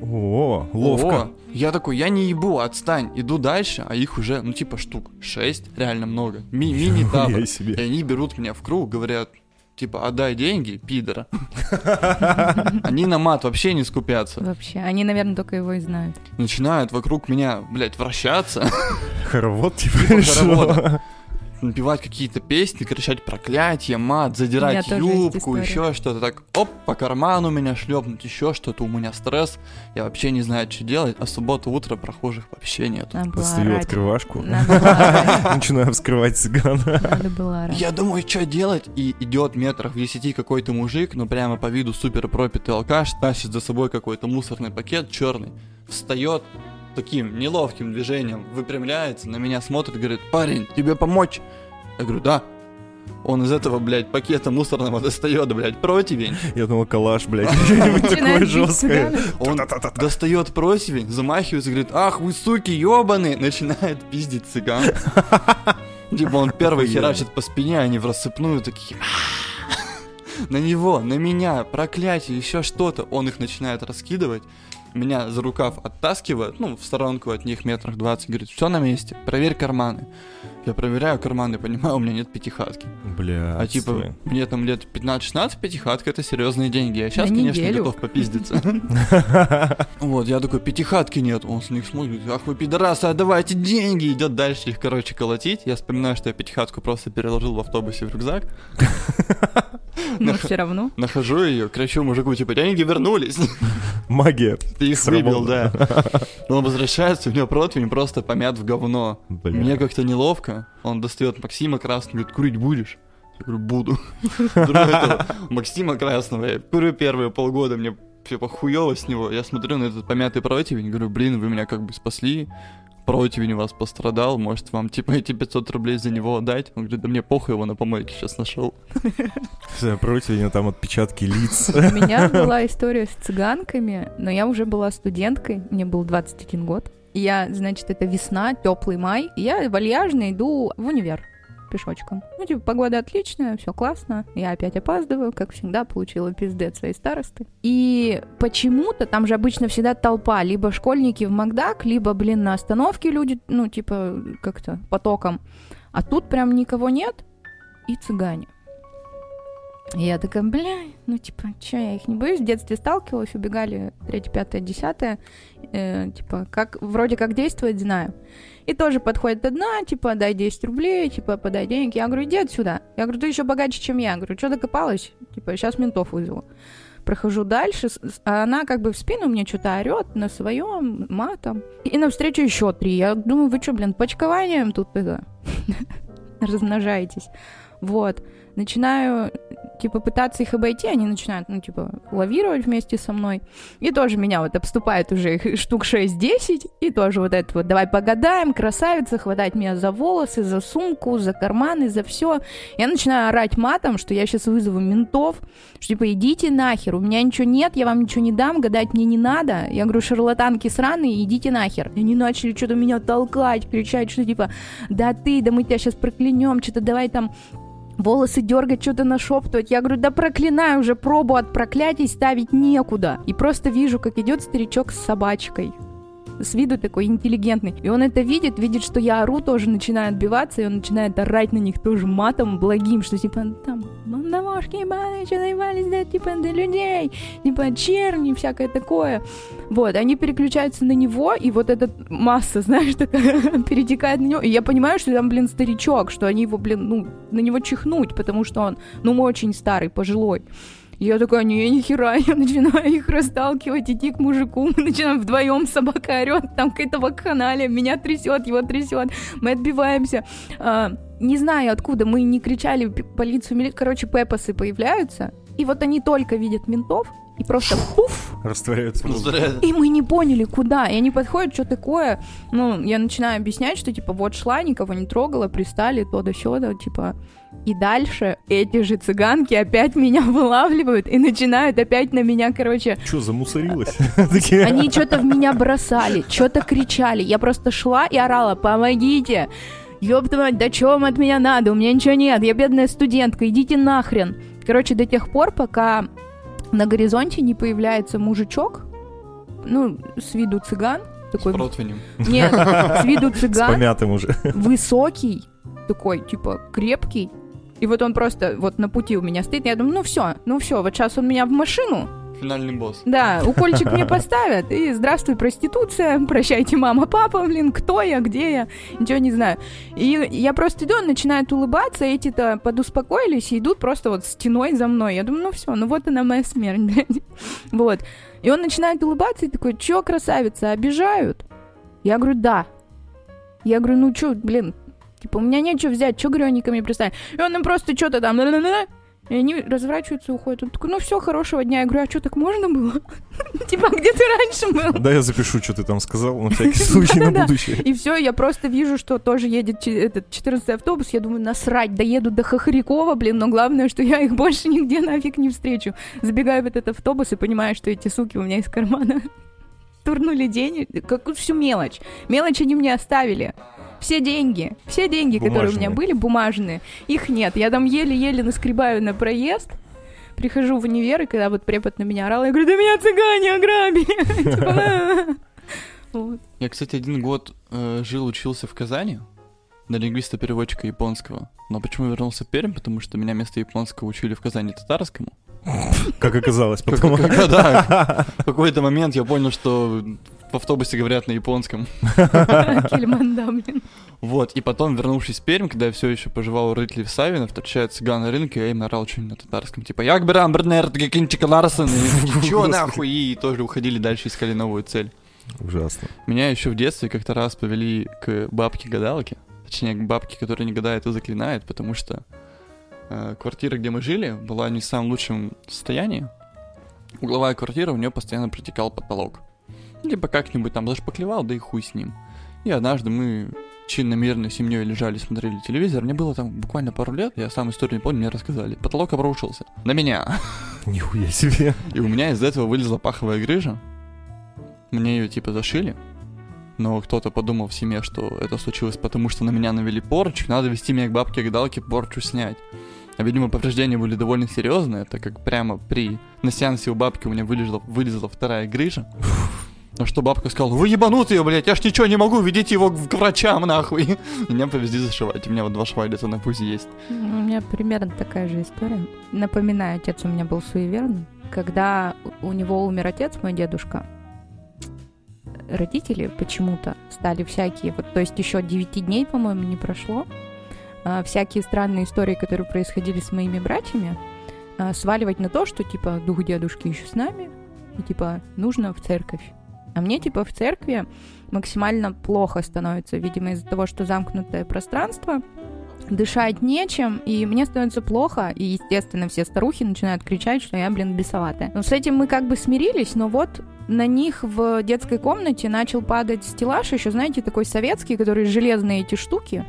Speaker 2: О, ловко.
Speaker 4: О, я такой, я не ебу, отстань, иду дальше, а их уже, ну типа штук 6, реально много. Ми- Мини-табор.
Speaker 2: Нихуя себе.
Speaker 4: И они берут меня в круг, говорят, типа, отдай деньги, пидора. *laughs* Они на мат вообще не скупятся.
Speaker 3: Вообще, они, наверное, только его и знают.
Speaker 4: Начинают вокруг меня, блядь, вращаться,
Speaker 2: Хоровод, типа,
Speaker 4: Типа. Напевать какие-то песни, кричать проклятие, мат, задирать юбку, еще что-то так, оп, по карману меня шлепнуть, еще что-то, у меня стресс, я вообще не знаю, что делать, а суббота утро прохожих вообще нет.
Speaker 2: Достаю открывашку. *laughs* Начинаю вскрывать цыгана.
Speaker 4: Я думаю, что делать? И идет метрах в десяти какой-то мужик, ну прямо по виду супер пропитый алкаш, тащит за собой какой-то мусорный пакет черный, встает таким неловким движением, выпрямляется, на меня смотрит и говорит, парень, тебе помочь? Я говорю, да. Он из этого, блядь, пакета мусорного достает, блядь, противень.
Speaker 2: Я думал, калаш, блядь, что-нибудь такое жесткое.
Speaker 4: Он достает противень, замахивается, говорит, ах, вы суки, ебаные, начинает пиздить цыган. *laughs* Типа он первый херачит по спине, они в рассыпную такие... *laughs* На него, на меня, проклятие, еще что-то. Он их начинает раскидывать. Меня за рукав оттаскивает, ну, в сторонку от них метрах 20, говорит, все на месте, проверь карманы. Я проверяю карманы, *laughs* понимаю, у меня нет пятихатки.
Speaker 2: Бля,
Speaker 4: А типа, мне там лет 15-16, пятихатка это серьезные деньги. Я сейчас,
Speaker 3: На
Speaker 4: конечно,
Speaker 3: неделю.
Speaker 4: готов попиздиться. *laughs* *laughs* Вот, я такой, пятихатки нет. Он с них смотрит, ах вы пидорасы, отдавайте деньги. Идет дальше их, короче, колотить. Я вспоминаю, что я пятихатку просто переложил в автобусе в рюкзак.
Speaker 3: Но все равно.
Speaker 4: Нахожу ее, кричу мужику, типа, деньги вернулись.
Speaker 2: Магия.
Speaker 4: Ты их выбил, да. *laughs* Он возвращается, у него противень просто помят в говно. Мне как-то неловко. Он достает Максима Красного, говорит, курить будешь? Я говорю, буду. *laughs* Максима Красного, я курю первые полгода, мне типа хуёво с него. Я смотрю на этот помятый противень, говорю, блин, вы меня как бы спасли. Противень у вас пострадал, может вам типа эти 500 рублей за него отдать? Он говорит, да мне похуй, его на помойке сейчас нашел. *laughs*
Speaker 2: Противень, там отпечатки лиц.
Speaker 3: У меня была история с цыганками, но я уже была студенткой, мне был 21 год. Я, значит, это весна, теплый май, и я вальяжно иду в универ пешочком. Ну, типа, погода отличная, все классно. Я опять опаздываю, как всегда, получила пиздец своей старосты. И почему-то там же обычно всегда толпа, либо школьники в Макдак, либо, блин, на остановке люди, ну, типа, как-то потоком. А тут прям никого нет, и цыгане. И я такая, бля, ну типа, че, я их не боюсь. В детстве сталкивалась, убегали 3, 5, 10, э, типа, как, вроде как действовать знаю. И тоже подходит одна, типа, дай 10 рублей, типа, подай денег. Я говорю, иди отсюда. Я говорю, ты еще богаче, чем я. Я говорю, что докопалась? Типа, сейчас ментов вызову. Прохожу дальше, а она как бы в спину мне что-то орет на своем матом. И навстречу еще три. Я думаю, вы что, блин, почкованием тут это *laughs* размножаетесь? Вот. Начинаю, типа, пытаться их обойти, они начинают, ну, типа, лавировать вместе со мной. И тоже меня вот обступает уже их штук 6-10, и тоже вот это вот, давай погадаем, красавица, хватать меня за волосы, за сумку, за карманы, за все. Я начинаю орать матом, что я сейчас вызову ментов, что типа идите нахер, у меня ничего нет, я вам ничего не дам, гадать мне не надо. Я говорю, шарлатанки сраные, идите нахер. И они начали что-то меня толкать, кричать, что типа, да ты, да мы тебя сейчас проклянем, что-то давай там волосы дергать, что-то нашептывать. Я говорю, да проклинаю уже, пробу от проклятий ставить некуда. И просто вижу, как идет старичок с собачкой. С виду такой интеллигентный. И он это видит, видит, что я ору, тоже начинает отбиваться, и он начинает орать на них тоже матом благим, что типа там бандамошки ебаные, что наебались, да, типа, до людей, типа, черни, всякое такое. Вот, они переключаются на него, и вот эта масса, *laughs* знаешь, такая перетекает на него. И я понимаю, что там, блин, старичок, что они его, блин, ну, на него чихнуть, потому что он, ну, очень старый, пожилой. Я такая, не, ни хера, *laughs* я начинаю их расталкивать, идти к мужику, мы начинаем вдвоем, собака орет, там какая-то вакханалия, меня трясет, его трясет, мы отбиваемся. А, не знаю откуда, мы не кричали полицию, короче, пепосы появляются, и вот они только видят ментов, и просто пуф,
Speaker 2: Растворяются.
Speaker 3: и мы не поняли, куда. И они подходят, что такое. Ну, я начинаю объяснять, что, типа, вот шла, никого не трогала, пристали, то да сё да, типа. И дальше эти же цыганки опять меня *laughs* вылавливают и начинают опять на меня, короче,
Speaker 2: Чё, замусорилась? *laughs* Такие,
Speaker 3: они что-то в меня бросали, что-то кричали. Я просто шла и орала, помогите! Ёб мать, да чё вам от меня надо? У меня ничего нет, я бедная студентка, идите нахрен. Короче, до тех пор, пока на горизонте не появляется мужичок, ну, с виду цыган,
Speaker 4: С
Speaker 3: такой,
Speaker 4: противнем.
Speaker 3: нет, с виду
Speaker 2: С
Speaker 3: цыган,
Speaker 2: помятым уже.
Speaker 3: высокий, такой, типа, крепкий, И вот он просто вот на пути у меня стоит, я думаю, ну все, ну все, вот сейчас он меня в машину,
Speaker 4: Финальный босс.
Speaker 3: да, укольчик мне поставят, и здравствуй, проституция, прощайте, мама, папа, блин, кто я, где я, ничего не знаю. И я просто иду, он начинает улыбаться, эти-то подуспокоились и идут просто вот стеной за мной. Я думаю, ну все, ну вот она моя смерть, блядь. Вот. И он начинает улыбаться и такой, чё, красавица, обижают? Я говорю, да. Я говорю, ну чё, блин, типа, у меня нечего взять, чё, говорю, они ко мне пристали? И он им просто что-то там, и они разворачиваются и уходят. Он такой, ну все, хорошего дня. Я говорю, а что, так можно было? *laughs* Типа, а где ты раньше был?
Speaker 2: Да, я запишу, что ты там сказал, на всякий *laughs* случай на будущее.
Speaker 3: И все, я просто вижу, что тоже едет этот 14 автобус. Я думаю, насрать, доеду до Хохрякова, блин, но главное, что я их больше нигде нафиг не встречу. Забегаю в этот автобус и понимаю, что эти суки у меня из кармана *laughs* турнули денег, как всю мелочь. Мелочь они мне оставили. Все деньги, все деньги, которые у меня
Speaker 2: Бумажные.
Speaker 3: были, бумажные, их нет. Я там еле-еле наскребаю на проезд, прихожу в универ, и когда вот препод на меня орал, я говорю, да меня цыгане ограбили. *laughs* Типа. *laughs*
Speaker 4: Я, кстати, один год э, жил, учился в Казани на лингвиста-переводчика японского. Но почему вернулся в Пермь? Потому что меня вместо японского учили в Казани татарскому.
Speaker 2: Как оказалось потом.
Speaker 4: Да, *laughs* в какой-то момент я понял, что в автобусе говорят на японском. *laughs* Вот, и потом, вернувшись в Пермь, когда я все еще поживал у родителей в Савино, встречает цыган на рынке, я им орал что-нибудь на татарском, типа «Як берам, бернер, гекинчик Ларсен», и «Чё *laughs* нахуй?» И тоже уходили дальше, искали новую цель.
Speaker 2: Ужасно.
Speaker 4: Меня еще в детстве как-то раз повели к бабке-гадалке, точнее, к бабке, которая не гадает, а заклинает, потому что квартира, где мы жили, была не в самом лучшем состоянии. Угловая квартира, у нее постоянно протекал потолок. Либо как-нибудь там зашпаклевал, да и хуй с ним. И однажды мы чинно-мирно семьей лежали, смотрели телевизор. Мне было там буквально пару лет, я сам историю не помню, мне рассказали. Потолок обрушился. На меня. *laughs*
Speaker 2: Нихуя себе.
Speaker 4: И у меня из этого вылезла паховая грыжа. Мне ее типа зашили. Но кто-то подумал в семье, что это случилось потому, что на меня навели порчу, надо вести меня к бабке гадалке порчу снять. А, видимо, повреждения были довольно серьезные, так как прямо при на сеансе у бабки у меня вылезла, вылезла вторая грыжа. На что бабка сказала, вы ебанутые, блядь, я ж ничего не могу, ведите его к врачам, нахуй. *laughs* Меня повезли зашивать, у меня вот два шва где-то на пузе есть.
Speaker 3: Ну, У меня примерно такая же история. Напоминаю, отец у меня был суеверным. Когда у него умер отец, мой дедушка, родители почему-то стали всякие, вот, то есть еще 9 дней, по-моему, не прошло, а, всякие странные истории, которые происходили с моими братьями, а, сваливать на то, что, типа, дух дедушки еще с нами, и, типа, нужно в церковь. А мне, типа, в церкви максимально плохо становится, видимо, из-за того, что замкнутое пространство, дышать нечем, и мне становится плохо, и, естественно, все старухи начинают кричать, что я, блин, бесоватая. Но с этим мы как бы смирились, но вот на них в детской комнате начал падать стеллаж, еще, знаете, такой советский, который железные эти штуки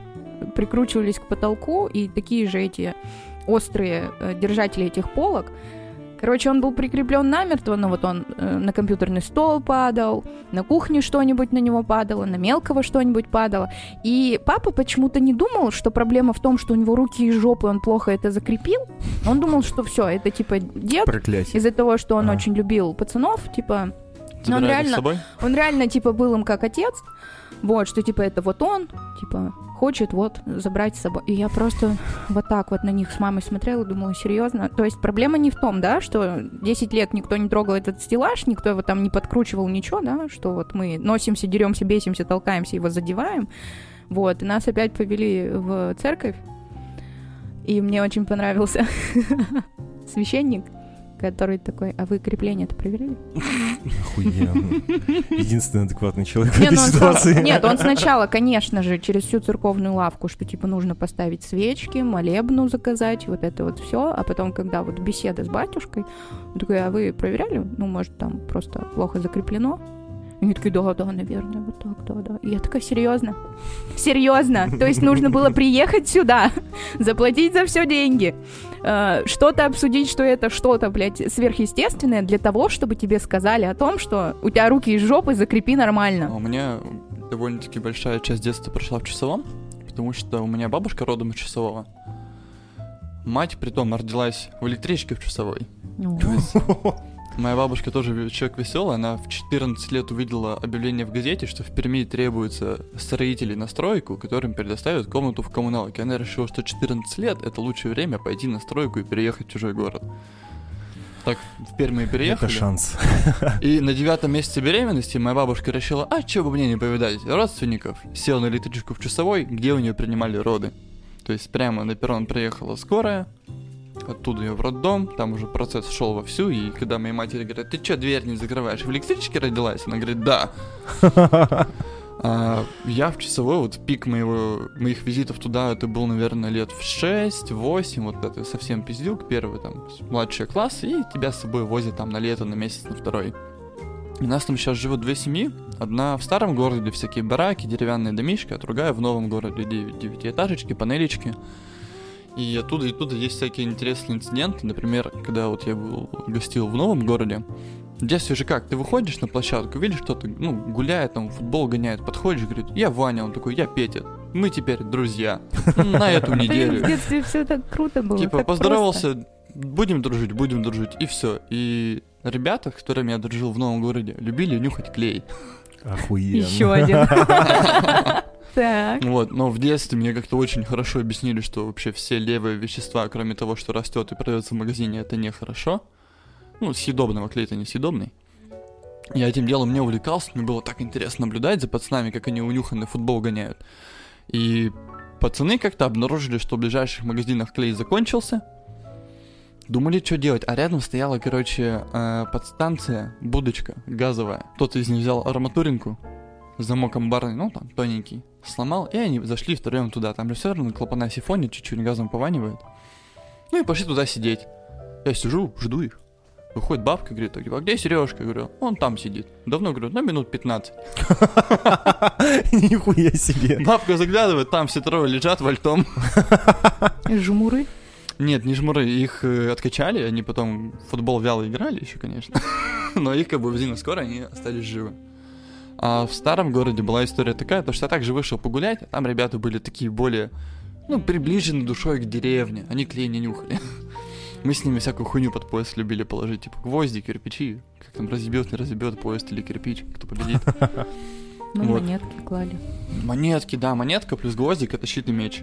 Speaker 3: прикручивались к потолку, и такие же эти острые э, держатели этих полок. Короче, он был прикреплен намертво, но вот он э, на компьютерный стол падал, на кухне что-нибудь на него падало, на мелкого что-нибудь падало. И папа почему-то не думал, что проблема в том, что у него руки и жопы, он плохо это закрепил. Он думал, что все, это типа дед,
Speaker 2: Проклятие.
Speaker 3: из-за того, что он
Speaker 2: А.
Speaker 3: очень любил пацанов, типа, Но он реально- он реально типа был им как отец. Вот, что типа это вот он, типа, хочет вот забрать с собой. И я просто вот так вот на них с мамой смотрела думала, серьезно? То есть проблема не в том, да, что 10 лет никто не трогал этот стеллаж, никто его там не подкручивал, ничего, да, что вот мы носимся, деремся, бесимся, толкаемся, его задеваем. Вот, и нас опять повели в церковь, и мне очень понравился *laughs* священник, который такой, а вы крепление-то проверили?
Speaker 2: Охуенно. Единственный адекватный человек в этой
Speaker 3: ну
Speaker 2: ситуации.
Speaker 3: Нет, он сначала, конечно же, через всю церковную лавку, что типа нужно поставить свечки, молебну заказать, вот это вот все, а потом, когда вот беседа с батюшкой, он такой, а вы проверяли? Ну, может, там просто плохо закреплено? И они такие, да, да, наверное, вот так, да, да. И я такая, серьезно? Серьезно? То есть нужно было приехать сюда, заплатить за все деньги, э, что-то обсудить, что это что-то, блядь, сверхъестественное для того, чтобы тебе сказали о том, что у тебя руки из жопы, закрепи нормально.
Speaker 4: А У меня довольно-таки большая часть детства прошла в часовом, потому что у меня бабушка родом из часового. Мать, при том, родилась в электричке в часовой. *laughs* Моя бабушка тоже человек веселый, она в 14 лет увидела объявление в газете, что в Перми требуется строители на стройку, которым предоставят комнату в коммуналке. Она решила, что 14 лет это лучшее время пойти на стройку и переехать в чужой город. Так, в Перми переехали.
Speaker 2: Это шанс. *laughs*
Speaker 4: И на девятом месяце беременности моя бабушка решила, а чего бы мне не повидать родственников. Села на электричку в часовой, где у нее принимали роды. То есть прямо на перрон приехала скорая, оттуда ее в роддом, там уже процесс шел вовсю, и когда моей матери говорят, ты что, дверь не закрываешь, в электричке родилась? Она говорит, да. *laughs* А, я в часовой, вот пик моего, моих визитов туда, это был, наверное, лет в 6-8, вот это совсем пиздюк, первый там, младший класс, и тебя с собой возят там на лето, на месяц, на второй. У нас там сейчас живут две семьи. Одна в старом городе, всякие бараки, деревянные домишки, а другая в новом городе, девятиэтажечки, панелечки. И оттуда и оттуда есть всякие интересные инциденты. Например, когда вот я был, гостил в новом городе, детстве же как, ты выходишь на площадку, видишь кто-то, ну, гуляет, там, футбол гоняет, подходишь, говорит, я Ваня, он такой, я Петя, мы теперь друзья на эту *laughs*
Speaker 3: Блин, в
Speaker 4: неделю.
Speaker 3: детстве все так круто было.
Speaker 4: Типа поздоровался, будем дружить, будем дружить, и все. И ребята, с которыми я дружил в новом городе, любили нюхать клей.
Speaker 2: Охуенно.
Speaker 3: Еще один. *laughs* Так.
Speaker 4: Вот, но в детстве мне как-то очень хорошо объяснили, что вообще все левые вещества, кроме того, что растет и продается в магазине, это нехорошо. Ну, съедобного клей это не съедобный. Я этим делом не увлекался, мне было так интересно наблюдать за пацанами, как они унюханный футбол гоняют. И пацаны как-то обнаружили, что в ближайших магазинах клей закончился. Думали, что делать, а рядом стояла, короче, э, подстанция, будочка газовая. Кто-то из них взял арматуринку, замок амбарный, ну там тоненький, сломал, и они зашли втроем туда. Там же все равно клапана сифонит, чуть-чуть газом пованивает. Ну и пошли туда сидеть. Я сижу, жду их. Выходит бабка, говорит, а где Сережка? Я говорю, он там сидит. Давно, говорю, на минут 15. *laughs*
Speaker 2: Нихуя себе.
Speaker 4: Бабка заглядывает, там все трое лежат вальтом. *laughs*
Speaker 3: Жмуры.
Speaker 4: Нет, не жмуры, их э, откачали, они потом в футбол вяло играли еще, конечно. *laughs* Но их как бы на скоро, они остались живы. А в старом городе была история такая, то что я также вышел погулять, а там ребята были такие более, ну, приближены душой к деревне, они клей не нюхали. *laughs* Мы с ними всякую хуйню под поезд любили положить, типа гвозди, кирпичи, как там разъебет, не разъебет поезд или кирпич, кто победит. *laughs*
Speaker 3: Ну,
Speaker 4: Вот.
Speaker 3: монетки клали.
Speaker 4: Монетки, да, монетка плюс гвоздик это щит и меч.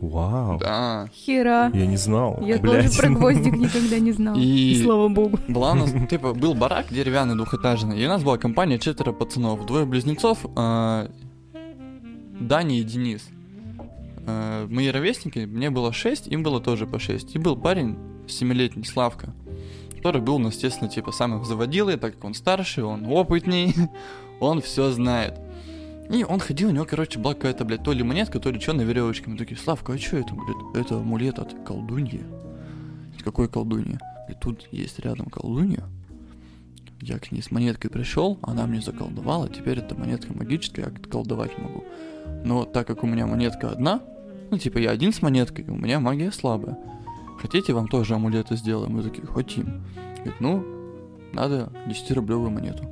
Speaker 2: Вау.
Speaker 4: Да.
Speaker 3: Хера.
Speaker 2: Я не знал.
Speaker 3: Я
Speaker 2: блядь.
Speaker 3: тоже про гвоздик никогда не знала.
Speaker 4: И-
Speaker 3: Слава богу.
Speaker 4: Была у нас, типа, был барак деревянный, двухэтажный, и у нас была компания четверо пацанов, двое близнецов, а, Даня и Денис. А, Мои ровесники, мне было 6, им было тоже по 6. И был парень, семилетний Славка, который был, ну, естественно, типа, самым заводилой, так как он старший, он опытней, *laughs* он все знает. И он ходил, у него, короче, была какая-то, блядь, то ли монетка, то ли что на веревочке. Мы такие, Славка, а что это? Говорит, это амулет от колдуньи. Какой колдуньи? И тут есть рядом колдунья. Я к ней с монеткой пришел, она мне заколдовала, теперь эта монетка магическая, я колдовать могу. Но так как у меня монетка одна, ну типа я один с монеткой, у меня магия слабая. Хотите, вам тоже амулеты сделаем? Мы такие, хотим. Говорит, ну, надо 10-рублевую монету.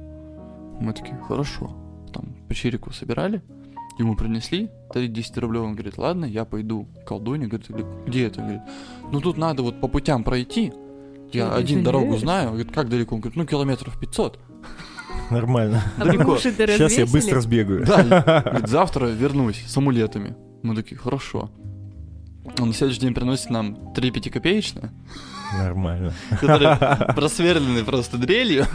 Speaker 4: Мы такие, хорошо. Там по чирику собирали, ему принесли, дали 10 рублей, он говорит, ладно, я пойду к колдуне, говорит, «Где- это? Говорит, ну тут надо вот по путям пройти, я
Speaker 3: Ты
Speaker 4: один дорогу
Speaker 3: извиняешь?
Speaker 4: знаю, говорит, как далеко? Он говорит, ну километров 500.
Speaker 2: Нормально.
Speaker 4: Далеко.
Speaker 3: Уши ты
Speaker 2: Сейчас я быстро сбегаю.
Speaker 4: Да, *laughs* говорит, завтра вернусь с амулетами. Мы такие, хорошо. Он на следующий день приносит нам три пятикопеечные,
Speaker 2: Нормально.
Speaker 4: которые просверлены просто дрелью.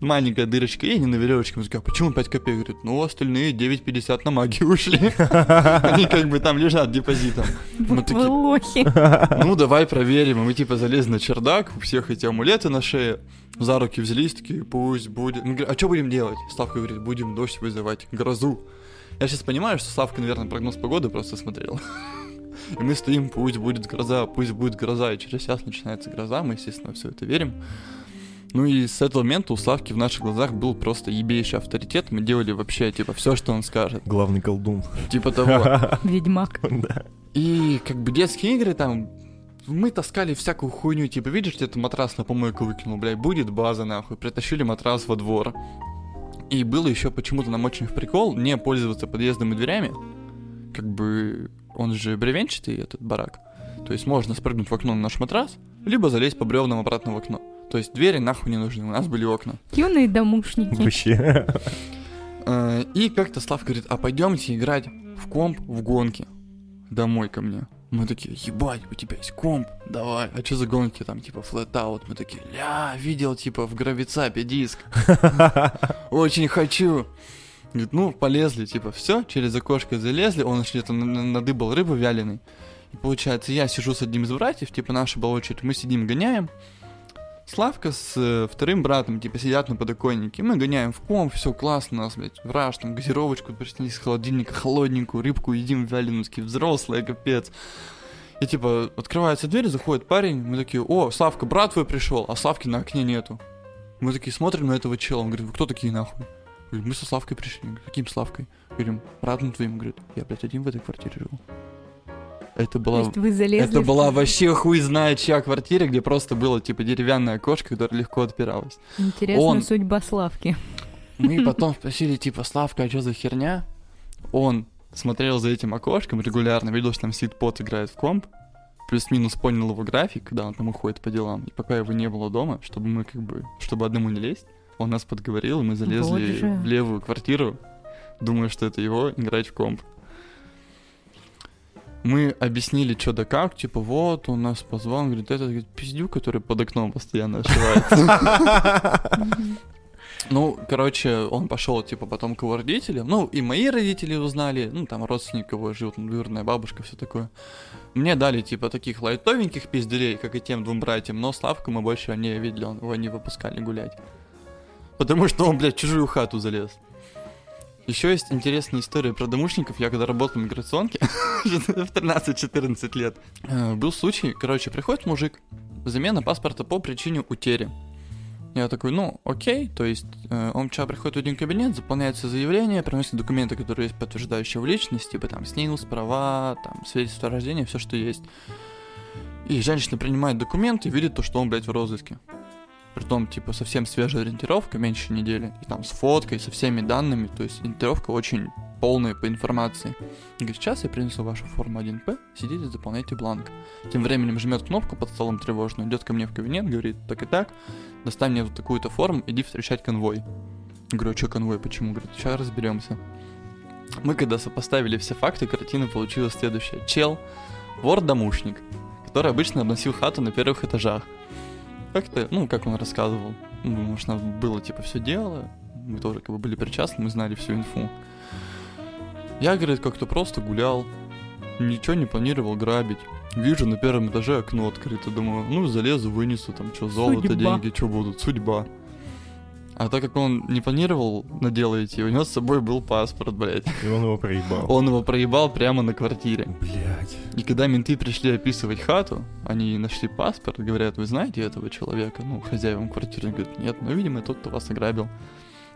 Speaker 4: Маленькая дырочка, и они на веревочке. Мы такие, а почему 5 копеек? Говорит, ну остальные 9,50 на магию ушли. *laughs* Они как бы там лежат депозитом. Мы такие,
Speaker 3: лохи.
Speaker 4: ну давай проверим. И мы типа залезли на чердак, у всех эти амулеты на шее. За руки взялись, такие, пусть будет. Мы говорим, а что будем делать? Славка говорит, будем дождь вызывать, грозу. Я сейчас понимаю, что Славка, наверное, прогноз погоды просто смотрел. И мы стоим, пусть будет гроза, пусть будет гроза. И через час начинается гроза, мы, естественно, все это верим. Ну и с этого момента у Славки в наших глазах был просто ебейший авторитет. Мы делали вообще, типа, все, что он скажет.
Speaker 2: Главный колдун.
Speaker 4: Типа того. *laughs*
Speaker 3: Ведьмак.
Speaker 2: Да.
Speaker 4: И как бы детские игры там мы таскали всякую хуйню, типа, видишь, где-то матрас на помойку выкинул, блядь, будет база, нахуй, притащили матрас во двор. И было еще почему-то нам очень в прикол не пользоваться подъездом и дверями. Как бы он же бревенчатый, этот барак. То есть можно спрыгнуть в окно на наш матрас, либо залезть по бревнам обратно в окно. То есть двери нахуй не нужны, у нас были окна.
Speaker 3: Юные домушники.
Speaker 2: Вообще.
Speaker 4: Э, *laughs* И как-то Слав говорит, а пойдемте играть в комп в гонки домой ко мне. Мы такие, ебать, у тебя есть комп, давай. А что за гонки там, типа, FlatOut? Мы такие, ля, видел, типа, в гравицапе диск. *laughs* Очень хочу. Говорит, ну, полезли, типа, все, через окошко залезли, он еще где-то на- на- надыбал рыбу вяленой. И получается, я сижу с одним из братьев, типа, наша была очередь, мы сидим, гоняем. Славка с э, вторым братом, типа, сидят на подоконнике. Мы гоняем в комп, все классно, у нас, блядь, враж, там, газировочку принесли из холодильника, холодненькую, рыбку едим вяленую, такие взрослые, капец. И, типа, открывается дверь, заходит парень, мы такие, о, Славка, брат твой пришел, а Славки на окне нету. Мы такие смотрим на этого чела, он говорит, вы кто такие нахуй? Мы со Славкой пришли. Каким Славкой? Говорим, братом твоим. Говорит, я, блядь, один в этой квартире живу. Это
Speaker 3: То
Speaker 4: была...
Speaker 3: есть вы залезли
Speaker 4: Это
Speaker 3: в-
Speaker 4: была вообще хуй знает чья квартира, где просто было, типа, деревянное окошко, которое легко отпиралось.
Speaker 3: Интересная
Speaker 4: Он-
Speaker 3: судьба Славки.
Speaker 4: Мы *laughs* потом спросили, типа, Славка, а что за херня? Он смотрел за этим окошком регулярно, видел, что там сидит пот, играет в комп, плюс-минус понял его график, когда он там уходит по делам. И пока его не было дома, чтобы мы как бы, чтобы одному не лезть, он нас подговорил, и мы залезли
Speaker 3: Вот
Speaker 4: в левую квартиру, думая, что это его, играть в комп. Мы объяснили, что да как, типа, вот, он нас позвал, он говорит, это говорит, пиздюк, который под окном постоянно ошивается. *laughs* Ну, короче, он пошел, типа, потом к его родителям. Ну, и мои родители узнали, ну, там родственник его жил, двоюродная бабушка, все такое. Мне дали, типа, таких лайтовеньких пизделей, как и тем двум братьям, но Славку мы больше не видели, он, его не выпускали гулять. Потому что он, блядь, в чужую хату залез. Еще есть интересная история про домушников. Я когда работал в миграционке *laughs* в 13-14 лет, э, был случай, короче, приходит мужик, замена паспорта по причине утери. Я такой, ну, окей, то есть э, он вчера приходит в один кабинет, заполняется заявление, приносит документы, которые есть подтверждающие его личность, типа там СНИЛС, права, там свидетельство о рождении, все, что есть. И женщина принимает документы и видит то, что он, блядь, в розыске. Притом, типа, совсем свежая ориентировка, меньше недели. И там с фоткой, со всеми данными. То есть ориентировка очень полная по информации. И говорит, сейчас я принесу вашу форму 1П, сидите, заполняйте бланк. Тем временем жмет кнопку под столом тревожно, идет ко мне в кабинет, говорит, так и так, доставь мне вот такую-то форму, иди встречать конвой. Я говорю, а что конвой, почему? Говорит, сейчас разберемся. Мы когда сопоставили все факты, картина получилась следующая. Чел, вор-домушник, который обычно обносил хату на первых этажах. Как-то, ну, как он рассказывал, ну, может, нам было, типа, все дело, мы тоже, как бы, были причастны, мы знали всю инфу. Я, говорит, как-то просто гулял, ничего не планировал грабить. Вижу на первом этаже окно открыто, думаю, ну, залезу, вынесу, там, что, золото,
Speaker 3: Судьба.
Speaker 4: деньги, что будут, судьба. А так как он не планировал на дело идти, у него с собой был паспорт, блядь.
Speaker 2: И он его проебал.
Speaker 4: Он его проебал прямо на квартире.
Speaker 2: Блять.
Speaker 4: И когда менты пришли описывать хату, они нашли паспорт, говорят, вы знаете этого человека, ну, хозяевам квартиры, говорят, нет, ну, видимо, тот, кто вас ограбил.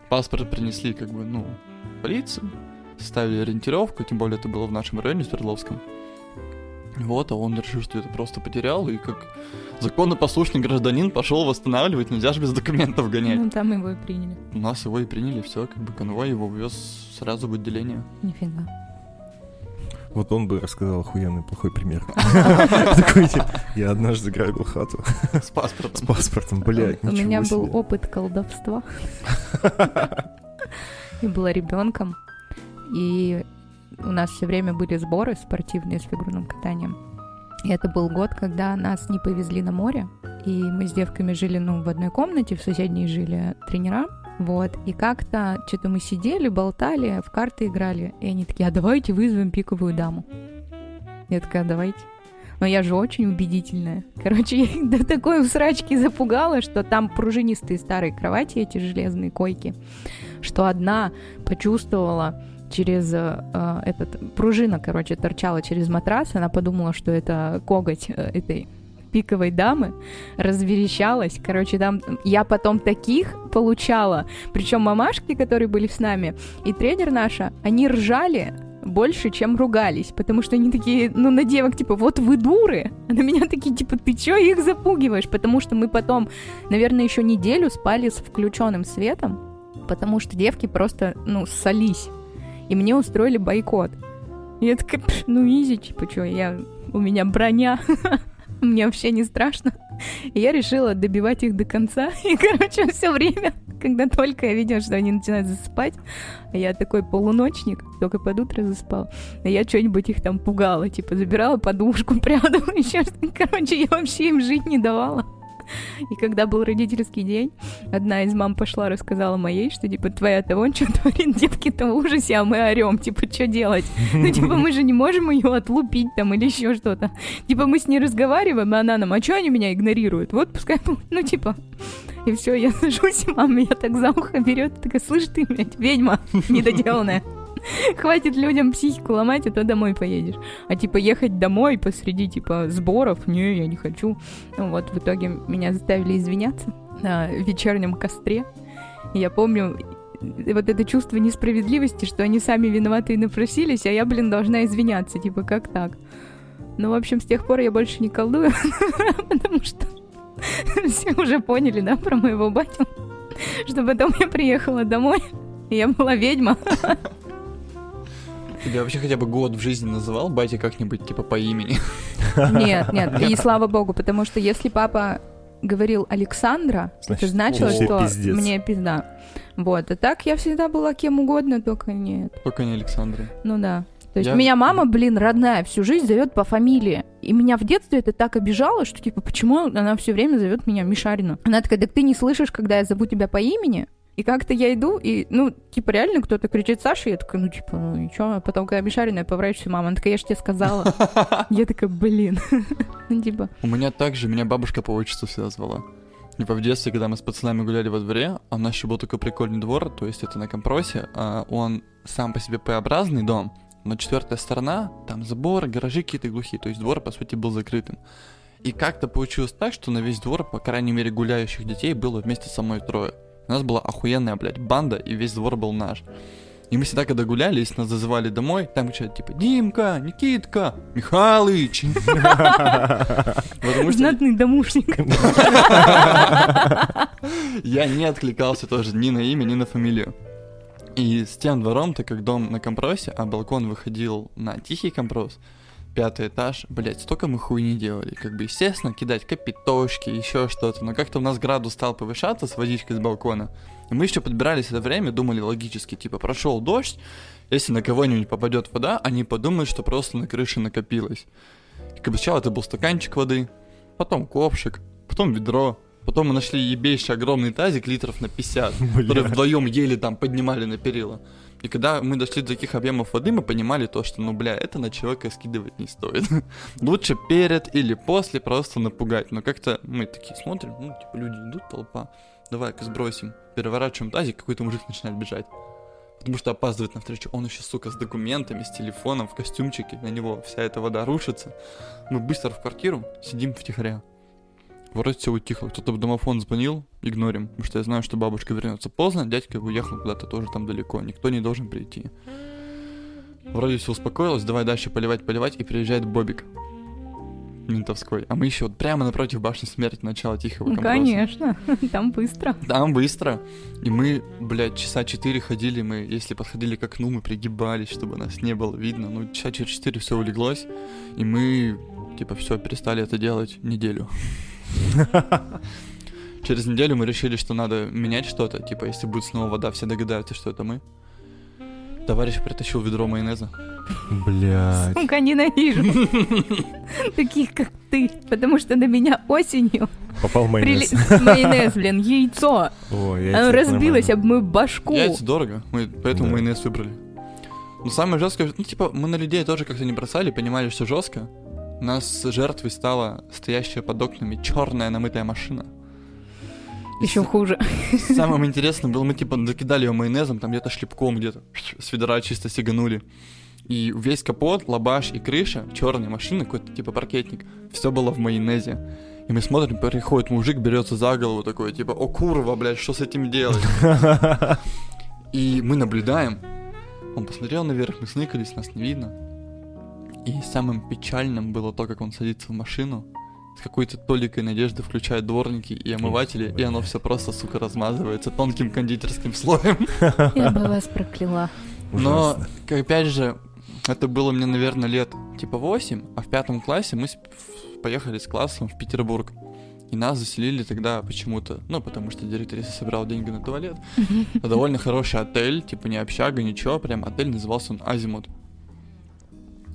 Speaker 4: Паспорт принесли, как бы, ну, полицию, составили ориентировку, тем более это было в нашем районе, в Свердловском. Вот, а он решил, что это просто потерял, и как законопослушный гражданин пошел восстанавливать, нельзя же без документов гонять.
Speaker 3: Ну, там его и приняли.
Speaker 4: У нас его и приняли, все, как бы конвой его увез сразу в отделение.
Speaker 3: Нифига.
Speaker 2: Вот он бы рассказал охуенный плохой пример. *laughs* Типа, я однажды грабил хату
Speaker 4: С
Speaker 2: с
Speaker 4: паспортом.
Speaker 2: паспортом, блядь,
Speaker 3: У меня был опыт колдовства. *laughs* Я была ребенком, и у нас все время были сборы спортивные с фигурным катанием. И это был год, когда нас не повезли на море, и мы с девками жили, ну, в одной комнате, в соседней жили тренера, вот, и как-то что-то мы сидели, болтали, в карты играли, и они такие, а давайте вызовем пиковую даму. Я такая, давайте. Но я же очень убедительная. Короче, я их до такой усрачки запугала, что там пружинистые старые кровати, эти железные койки, что одна почувствовала через э, э, этот пружина, короче, торчала через матрас, она подумала, что это коготь э, этой пиковой дамы, разверещалась. Короче, там я потом таких получала. Причем мамашки, которые были с нами, и тренер наша, они ржали больше, чем ругались, потому что они такие, ну, на девок, типа, вот вы дуры, а на меня такие, типа, ты чё их запугиваешь? Потому что мы потом, наверное, еще неделю спали с включенным светом, потому что девки просто, ну, ссались, и мне устроили бойкот. Я такая, «Пш, ну, изи, типа, чё, я, у меня броня. *laughs* мне вообще не страшно. И я решила добивать их до конца. *laughs* И, короче, все время, когда только я видела, что они начинают засыпать, я такой полуночник, только под утро заспал, и я что-нибудь их там пугала, типа забирала подушку, прятала, *laughs* еще что-то. Короче, я вообще им жить не давала. И когда был родительский день, одна из мам пошла, рассказала моей, что, типа, твоя-то вон что творит, девки-то в ужасе, а мы орем, типа, что делать? Ну, типа, мы же не можем ее отлупить там или еще что-то. Типа, мы с ней разговариваем, а она нам, а что они меня игнорируют? Вот, пускай, ну, типа, и все, я сажусь, и мама меня так за ухо берет, такая, слышь ты, блядь, ведьма недоделанная. *laughs* Хватит людям психику ломать, а то домой поедешь. А типа ехать домой посреди типа сборов, не, я не хочу. Ну вот, в итоге меня заставили извиняться на вечернем костре. Я помню вот это чувство несправедливости, что они сами виноваты и напросились, а я, блин, должна извиняться, типа, как так? Ну, в общем, с тех пор я больше не колдую, *laughs* потому что *laughs* все уже поняли, да, про моего батю, что потом я приехала домой, и я была ведьма.
Speaker 4: Тебя вообще хотя бы год в жизни называл батя как-нибудь, типа, по имени?
Speaker 3: Нет, нет, и слава богу, потому что если папа говорил Александра,
Speaker 2: Значит,
Speaker 3: это значило, что
Speaker 2: пиздец.
Speaker 3: мне пизда. Вот, а так я всегда была кем угодно, только нет.
Speaker 4: Только не Александра.
Speaker 3: Ну да. То есть
Speaker 4: Я-
Speaker 3: меня мама, блин, родная, всю жизнь зовет по фамилии. И меня в детстве это так обижало, что типа, почему она все время зовет меня Мишарина? Она такая, так ты не слышишь, когда я зову тебя по имени? И как-то я иду, и, ну, типа, реально кто-то кричит Саша, и я такая, ну, типа, ну, и чё? А потом, когда Мишарина, я поворачиваюсь, мама, она такая, я же тебе сказала. *laughs* Я такая, блин. Ну, типа,
Speaker 4: У меня также, меня бабушка по отчеству всегда звала. Типа в детстве, когда мы с пацанами гуляли во дворе, а у нас еще был такой прикольный двор, то есть это на Компросе, а он сам по себе П-образный дом, но четвертая сторона, там забор, гаражи какие-то глухие, то есть двор, по сути, был закрытым. И как-то получилось так, что на весь двор, по крайней мере, гуляющих детей было вместе со мной трое. У нас была охуенная, блядь, банда, и весь двор был наш. И мы всегда, когда гуляли, если нас зазывали домой, там кричат, типа, Димка, Никитка, Михалыч. *laughs*
Speaker 3: Знатный домушник. *laughs*
Speaker 4: я не откликался тоже ни на имя, ни на фамилию. И с тем двором, так как дом на компросе, а балкон выходил на тихий компрос, пятый этаж, блять, столько мы хуйни делали. Как бы, естественно, кидать капитошки, еще что-то. Но как-то у нас градус стал повышаться с водичкой с балкона. И мы еще подбирались это время, думали логически, типа, прошел дождь, если на кого-нибудь попадет вода, они подумают, что просто на крыше накопилось. И как бы сначала это был стаканчик воды, потом ковшик, потом ведро, потом мы нашли ебейший огромный тазик литров на 50, *laughs* который вдвоем еле там поднимали на перила. И когда мы дошли до таких объемов воды, мы понимали то, что, ну, бля, это на человека скидывать не стоит. *laughs* Лучше перед или после просто напугать. Но как-то мы такие смотрим, ну, типа, люди идут, толпа, давай-ка сбросим. Переворачиваем тазик, какой-то мужик начинает бежать. Потому что опаздывает на встречу. Он еще, сука, с документами, с телефоном, в костюмчике. На него вся эта вода рушится. Мы быстро в квартиру, сидим втихаря. Вроде все утихло. Кто-то в домофон звонил, игнорим. Потому что я знаю, что бабушка вернется поздно, дядька уехал куда-то тоже там далеко. Никто не должен прийти. Вроде все успокоилось, давай дальше поливать, поливать, и приезжает Бобик. Ментовской. А мы еще вот прямо напротив башни смерти начала тихого компроса.
Speaker 3: конечно, *laughs* там быстро.
Speaker 4: Там быстро. И мы, блядь, часа четыре ходили, мы, если подходили к окну, мы пригибались, чтобы нас не было видно. Ну, часа через четыре все улеглось, и мы, типа, все, перестали это делать неделю. *laughs* Через неделю мы решили, что надо менять что-то. Типа, если будет снова вода, все догадаются, что это мы. Товарищ притащил ведро майонеза.
Speaker 2: Блядь.
Speaker 3: Сука, ненавижу. *laughs* Таких, как ты. Потому что на меня осенью
Speaker 2: Попал в майонез. *laughs*
Speaker 3: майонез, блин, яйцо. Оно разбилось об мою башку.
Speaker 4: Яйца дорого, мы поэтому майонез выбрали. Но самое жесткое, ну, типа, мы на людей тоже как-то не бросали, понимали, что жестко. Нас жертвой стала стоящая под окнами черная намытая машина.
Speaker 3: Еще хуже. *laughs*
Speaker 4: Самым интересным было, мы типа закидали ее майонезом, там где-то шлепком, где-то с ведра чисто сиганули. И весь капот, лабаш и крыша, черная машина, какой-то типа паркетник, все было в майонезе. И мы смотрим, приходит мужик, берется за голову такой, типа, о курва, блядь, что с этим делать? *laughs* И мы наблюдаем. Он посмотрел наверх, мы сныкались, нас не видно. И самым печальным было то, как он садится в машину, с какой-то толикой надежды включает дворники и омыватели, и оно все просто, сука, размазывается тонким кондитерским слоем.
Speaker 3: Я бы вас прокляла.
Speaker 4: Но, опять же, это было мне, наверное, лет типа 8, а в пятом классе мы поехали с классом в Петербург. И нас заселили тогда почему-то, ну, потому что директриса собирала деньги на туалет. *laughs* довольно хороший отель, типа не общага, ничего, прям отель назывался он Азимут.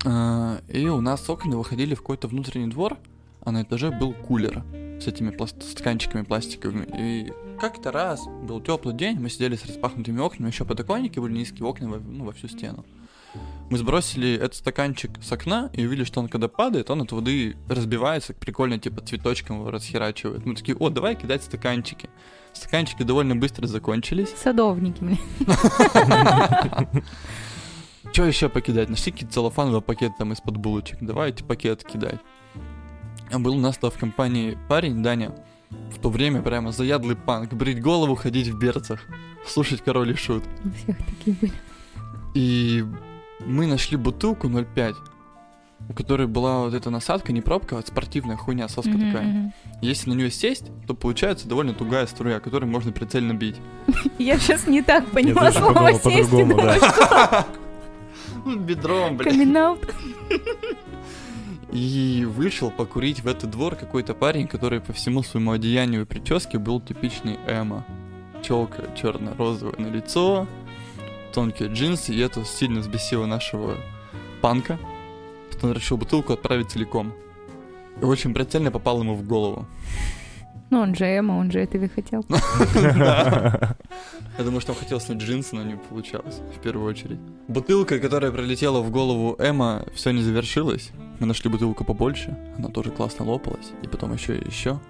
Speaker 4: А, И у нас окна выходили в какой-то внутренний двор, а на этаже был кулер с этими пласт- стаканчиками пластиковыми. И как-то раз был теплый день, мы сидели с распахнутыми окнами, еще подоконники были низкие окна во, ну, во всю стену. Мы сбросили этот стаканчик с окна и увидели, что он когда падает, он от воды разбивается, прикольно, типа цветочком его расхерачивает. Мы такие, о, давай кидать стаканчики. Стаканчики довольно быстро закончились.
Speaker 3: Садовники, блин. *laughs*
Speaker 4: Что еще покидать? Нашли какие-то целлофановый пакет там из-под булочек. Давайте пакет кидать. А был у нас то в компании парень, Даня, в то время прямо заядлый панк, брить голову, ходить в берцах, слушать король и шут.
Speaker 3: У всех такие были.
Speaker 4: И мы нашли бутылку 0,5, у которой была вот эта насадка, не пробка, а спортивная хуйня, соска
Speaker 3: Мгм,
Speaker 4: такая. Если на нее сесть, то получается довольно тугая струя, которой можно прицельно бить. *laughs*
Speaker 3: Я сейчас не так поняла слово сесть. *laughs* *laughs*
Speaker 4: бедром, блин.
Speaker 3: Камин-аут.
Speaker 4: И вышел покурить в этот двор какой-то парень, который по всему своему одеянию и прическе был типичный эмо. Челка черно-розовая на лицо, тонкие джинсы, и это сильно взбесило нашего панка, что он решил бутылку отправить целиком. И очень прицельно попал ему в голову.
Speaker 3: Ну, он же Эма, он же этого и хотел. *laughs*
Speaker 4: Я думаю, что он хотел снять джинсы, но не получалось, в первую очередь. Бутылка, которая пролетела в голову Эма, все не завершилось. Мы нашли бутылку побольше, она тоже классно лопалась, и потом еще и еще.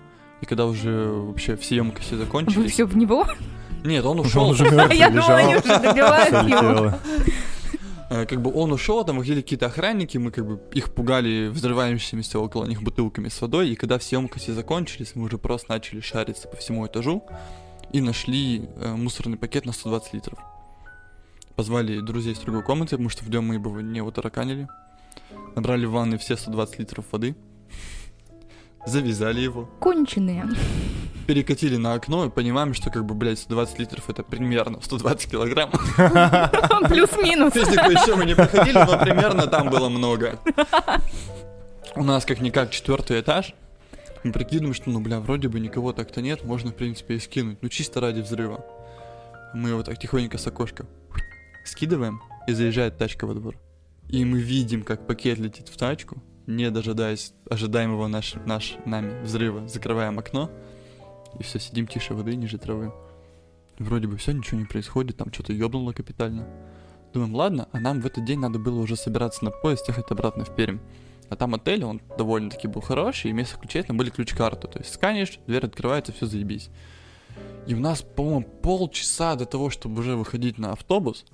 Speaker 4: И когда уже вообще все емкости
Speaker 3: Вы
Speaker 4: закончились...
Speaker 3: все в него?
Speaker 4: Нет, он
Speaker 2: Он
Speaker 4: ушел.
Speaker 2: уже мертвый
Speaker 3: Я думала, они уже добивают его.
Speaker 4: Э, Как бы он ушел, там выходили какие-то охранники, мы как бы их пугали взрывающимися около них бутылками с водой, и когда все емкости закончились, мы уже просто начали шариться по всему этажу и нашли э, мусорный пакет на 120 литров. Позвали друзей с другой комнаты, потому что в дом мы бы не утараканили. Набрали в ванной все 120 литров воды, завязали его,
Speaker 3: Конченые.
Speaker 4: перекатили на окно и понимаем, что как бы, блядь, 120 литров это примерно 120 килограмм. *laughs*
Speaker 3: Плюс-минус.
Speaker 4: Физику еще мы не проходили, но примерно там было много. У нас как-никак четвертый этаж. Мы прикидываем, что, ну, бля, вроде бы никого так-то нет, можно, в принципе, и скинуть. Ну, чисто ради взрыва. Мы его так тихонько с окошка скидываем, и заезжает тачка во двор. И мы видим, как пакет летит в тачку, не дожидаясь ожидаемого наш, наш, нами взрыва. Закрываем окно, и все, сидим тише воды, ниже травы. Вроде бы все, ничего не происходит, там что-то ёбнуло капитально. Думаем, ладно, а нам в этот день надо было уже собираться на поезд, ехать обратно в Пермь. А там отель, он довольно-таки был хороший, и вместо ключей там были ключ-карты. То есть сканишь, дверь открывается, все заебись. И у нас, по-моему, полчаса до того, чтобы уже выходить на автобус,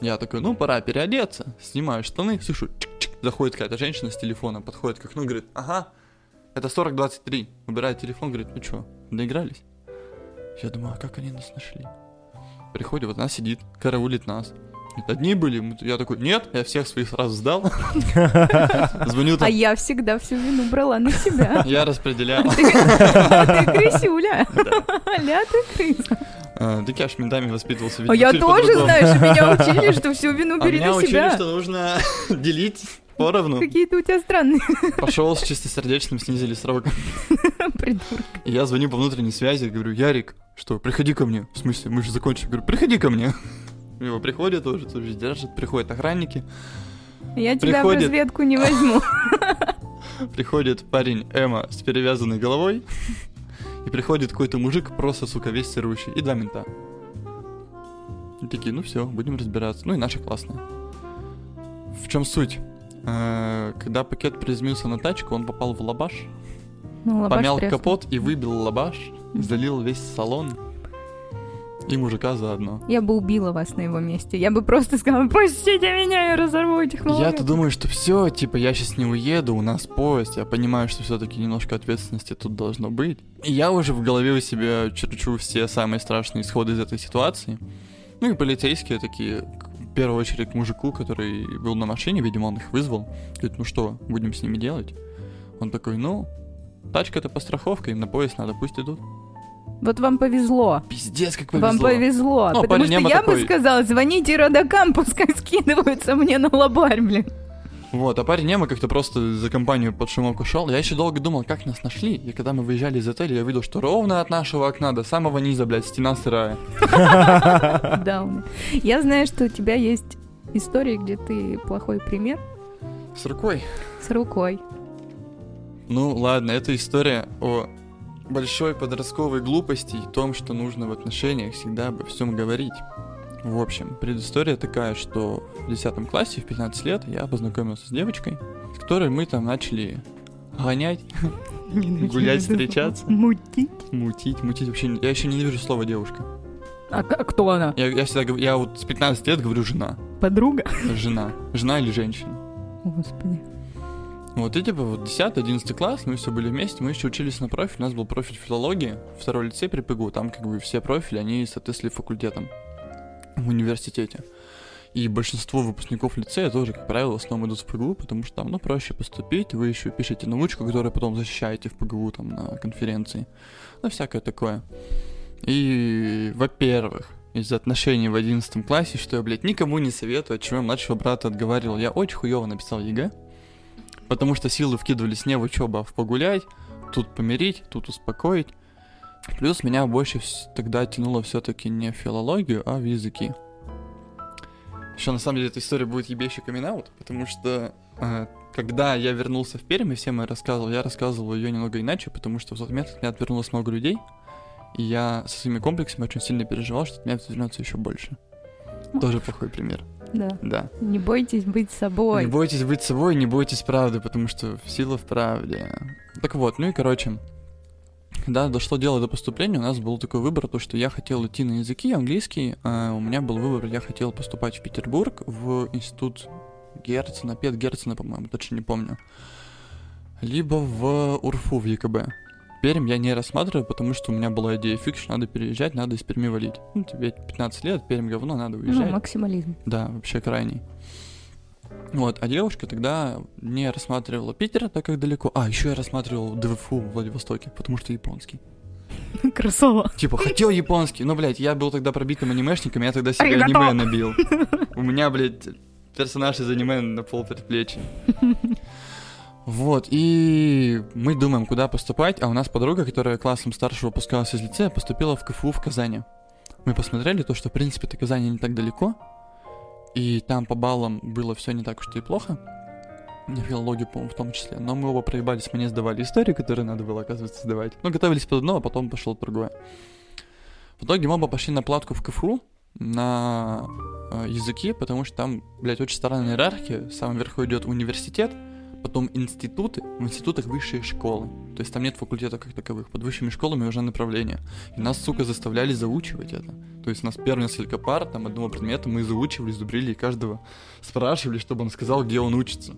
Speaker 4: я такой, ну, пора переодеться, снимаю штаны, слышу, чик-чик, заходит какая-то женщина с телефоном, подходит к окну, говорит, ага, это 4023. Убирает телефон, говорит, ну что, доигрались? Я думаю, а как они нас нашли? Приходит, вот она сидит, караулит нас. Говорит, Одни были, я такой, нет, я всех своих сразу сдал. *laughs* Звоню
Speaker 3: А
Speaker 4: там,
Speaker 3: я всегда всю вину брала на себя. *laughs*
Speaker 4: я распределял.
Speaker 3: Ты *laughs* крысюля. Ля ты крыса.
Speaker 4: А, Так я ж ментами воспитывался.
Speaker 3: А я тоже, знаешь, меня учили, что всю вину
Speaker 4: А
Speaker 3: бери
Speaker 4: меня
Speaker 3: на
Speaker 4: учили,
Speaker 3: себя.
Speaker 4: что нужно делить поровну.
Speaker 3: Какие-то у тебя странные
Speaker 4: Пошел с чистосердечным, снизили срок. *laughs*
Speaker 3: придурки.
Speaker 4: И я звоню по внутренней связи, говорю, Ярик, что, приходи ко мне. В смысле, мы же закончили. Говорю, приходи ко мне. *laughs* Его приходят тоже, тоже держат, приходят охранники.
Speaker 3: Я тебя в разведку не возьму. *laughs*
Speaker 4: Приходит парень Эма с перевязанной головой. И приходит какой-то мужик, просто, сука, весь серущий. И два мента. И такие, ну все, будем разбираться. Ну и наша классная. В чем суть? Э, Когда пакет приземлился на тачку, он попал в лабаш,
Speaker 3: Ну, лабаш
Speaker 4: помял
Speaker 3: треснул.
Speaker 4: капот и выбил лабаш, залил весь салон. И мужика заодно.
Speaker 3: Я бы убила вас на его месте. Я бы просто сказала, пустите меня, я разорву этих
Speaker 4: Я-то
Speaker 3: малолеток».
Speaker 4: думаю, что все, типа, я сейчас не уеду, у нас поезд. Я понимаю, что все-таки немножко ответственности тут должно быть. И я уже в голове у себя черчу все самые страшные исходы из этой ситуации. Ну и полицейские такие, первую очередь к мужику, который был на машине, видимо, он их вызвал. Говорит, ну что, будем с ними делать? Он такой, ну, тачка-то по страховке, им на поезд надо, пусть идут.
Speaker 3: Вот вам повезло.
Speaker 4: Пиздец, как повезло.
Speaker 3: Вам повезло.
Speaker 4: Ну,
Speaker 3: потому
Speaker 4: парень
Speaker 3: что я
Speaker 4: такой-
Speaker 3: бы сказала, звоните родакам, пускай *laughs* скидываются мне на лобарь, блин.
Speaker 4: Вот, а парень Немо как-то просто за компанию под шумок ушел. Я еще долго думал, как нас нашли. И когда мы выезжали из отеля, я видел, что ровно от нашего окна до самого низа, блядь, стена сырая. *laughs*
Speaker 3: Дауны. Я знаю, что у тебя есть истории, где ты плохой пример
Speaker 4: С рукой.
Speaker 3: с рукой.
Speaker 4: Ну, ладно, это история о большой подростковой глупости и том, что нужно в отношениях всегда обо всем говорить. В общем, предыстория такая, что в 10 классе, в 15 лет, я познакомился с девочкой, с которой мы там начали гонять, Гулять, встречаться.
Speaker 3: Мутить.
Speaker 4: мутить, мутить. Вообще, я еще ненавижу слово девушка.
Speaker 3: А а кто она?
Speaker 4: Я, я всегда говорю, я вот с 15 лет говорю жена.
Speaker 3: Подруга?
Speaker 4: Жена. Жена или женщина.
Speaker 3: Господи.
Speaker 4: Вот и типа вот 10-11 класс, мы все были вместе, мы еще учились на профиль, у нас был профиль филологии, второй лицей при ПГУ, там как бы все профили, они соответствовали факультетам в университете. И большинство выпускников лицея тоже, как правило, в основном идут в ПГУ, потому что там, ну, проще поступить, вы еще пишете научку, которую потом защищаете в ПГУ, там, на конференции, ну, всякое такое. И, во-первых, из-за отношений в 11 классе, что я, блядь, никому не советую, от чего я младшего брата отговаривал. Я очень хуево написал ЕГЭ, потому что силы вкидывались не в учебу, а в погулять, тут помирить, тут успокоить. Плюс меня больше тогда тянуло все-таки не в филологию, а в языки. Еще на самом деле эта история будет ебейший каминг-аут потому что э, когда я вернулся в Пермь, и всем я рассказывал, я рассказывал ее немного иначе, потому что в тот момент от меня отвернулось много людей, и я со своими комплексами очень сильно переживал, что от меня отвернется еще больше. Тоже плохой пример.
Speaker 3: Да.
Speaker 4: Да.
Speaker 3: Не бойтесь быть собой.
Speaker 4: Не бойтесь быть собой, не бойтесь правды, потому что сила в правде. Так вот, ну и короче, когда дошло дело до поступления, у нас был такой выбор, то что я хотел идти на языки, английский, а у меня был выбор, я хотел поступать в Петербург, в институт Герцена, Пет Герцена, по-моему, точно не помню, либо в УРФУ, в ЕКБ. Пермь я не рассматриваю, потому что у меня была идея фикс, надо переезжать, надо из Перми валить. Ну, тебе 15 лет, Пермь говно, надо
Speaker 3: Ну,
Speaker 4: уезжать.
Speaker 3: максимализм.
Speaker 4: Да, вообще крайний. Вот, а девушка тогда не рассматривала Питер, так как далеко. А, еще я рассматривал ДВФУ в Владивостоке, потому что японский. *laughs*
Speaker 3: Красава.
Speaker 4: Типа, хотел японский. Но, блядь, я был тогда пробитым анимешником, я тогда себе
Speaker 3: Аригато.
Speaker 4: аниме набил. *laughs* У меня, блядь, персонаж из аниме на пол предплечья. *laughs* Вот, и мы думаем, куда поступать, а у нас подруга, которая классом старше выпускалась из лицея, поступила в КФУ в Казани. Мы посмотрели то, что, в принципе, до Казани не так далеко, и там по баллам было все не так уж и плохо, на филологию, по-моему, в том числе, но мы оба проебались, мы не сдавали историю, которую надо было, оказывается, сдавать. Ну, готовились под одно, а потом пошло другое. В итоге мы оба пошли на платку в КФУ, на э, языки, потому что там, блядь, очень странная иерархия. В самом верху идет университет, потом институты, в институтах высшие школы. То есть там нет факультетов как таковых. Под высшими школами уже направления. И нас, сука, заставляли заучивать это. То есть у нас первые несколько пар, там, одного предмета мы заучивали, зубрили, и каждого спрашивали, чтобы он сказал, где он учится.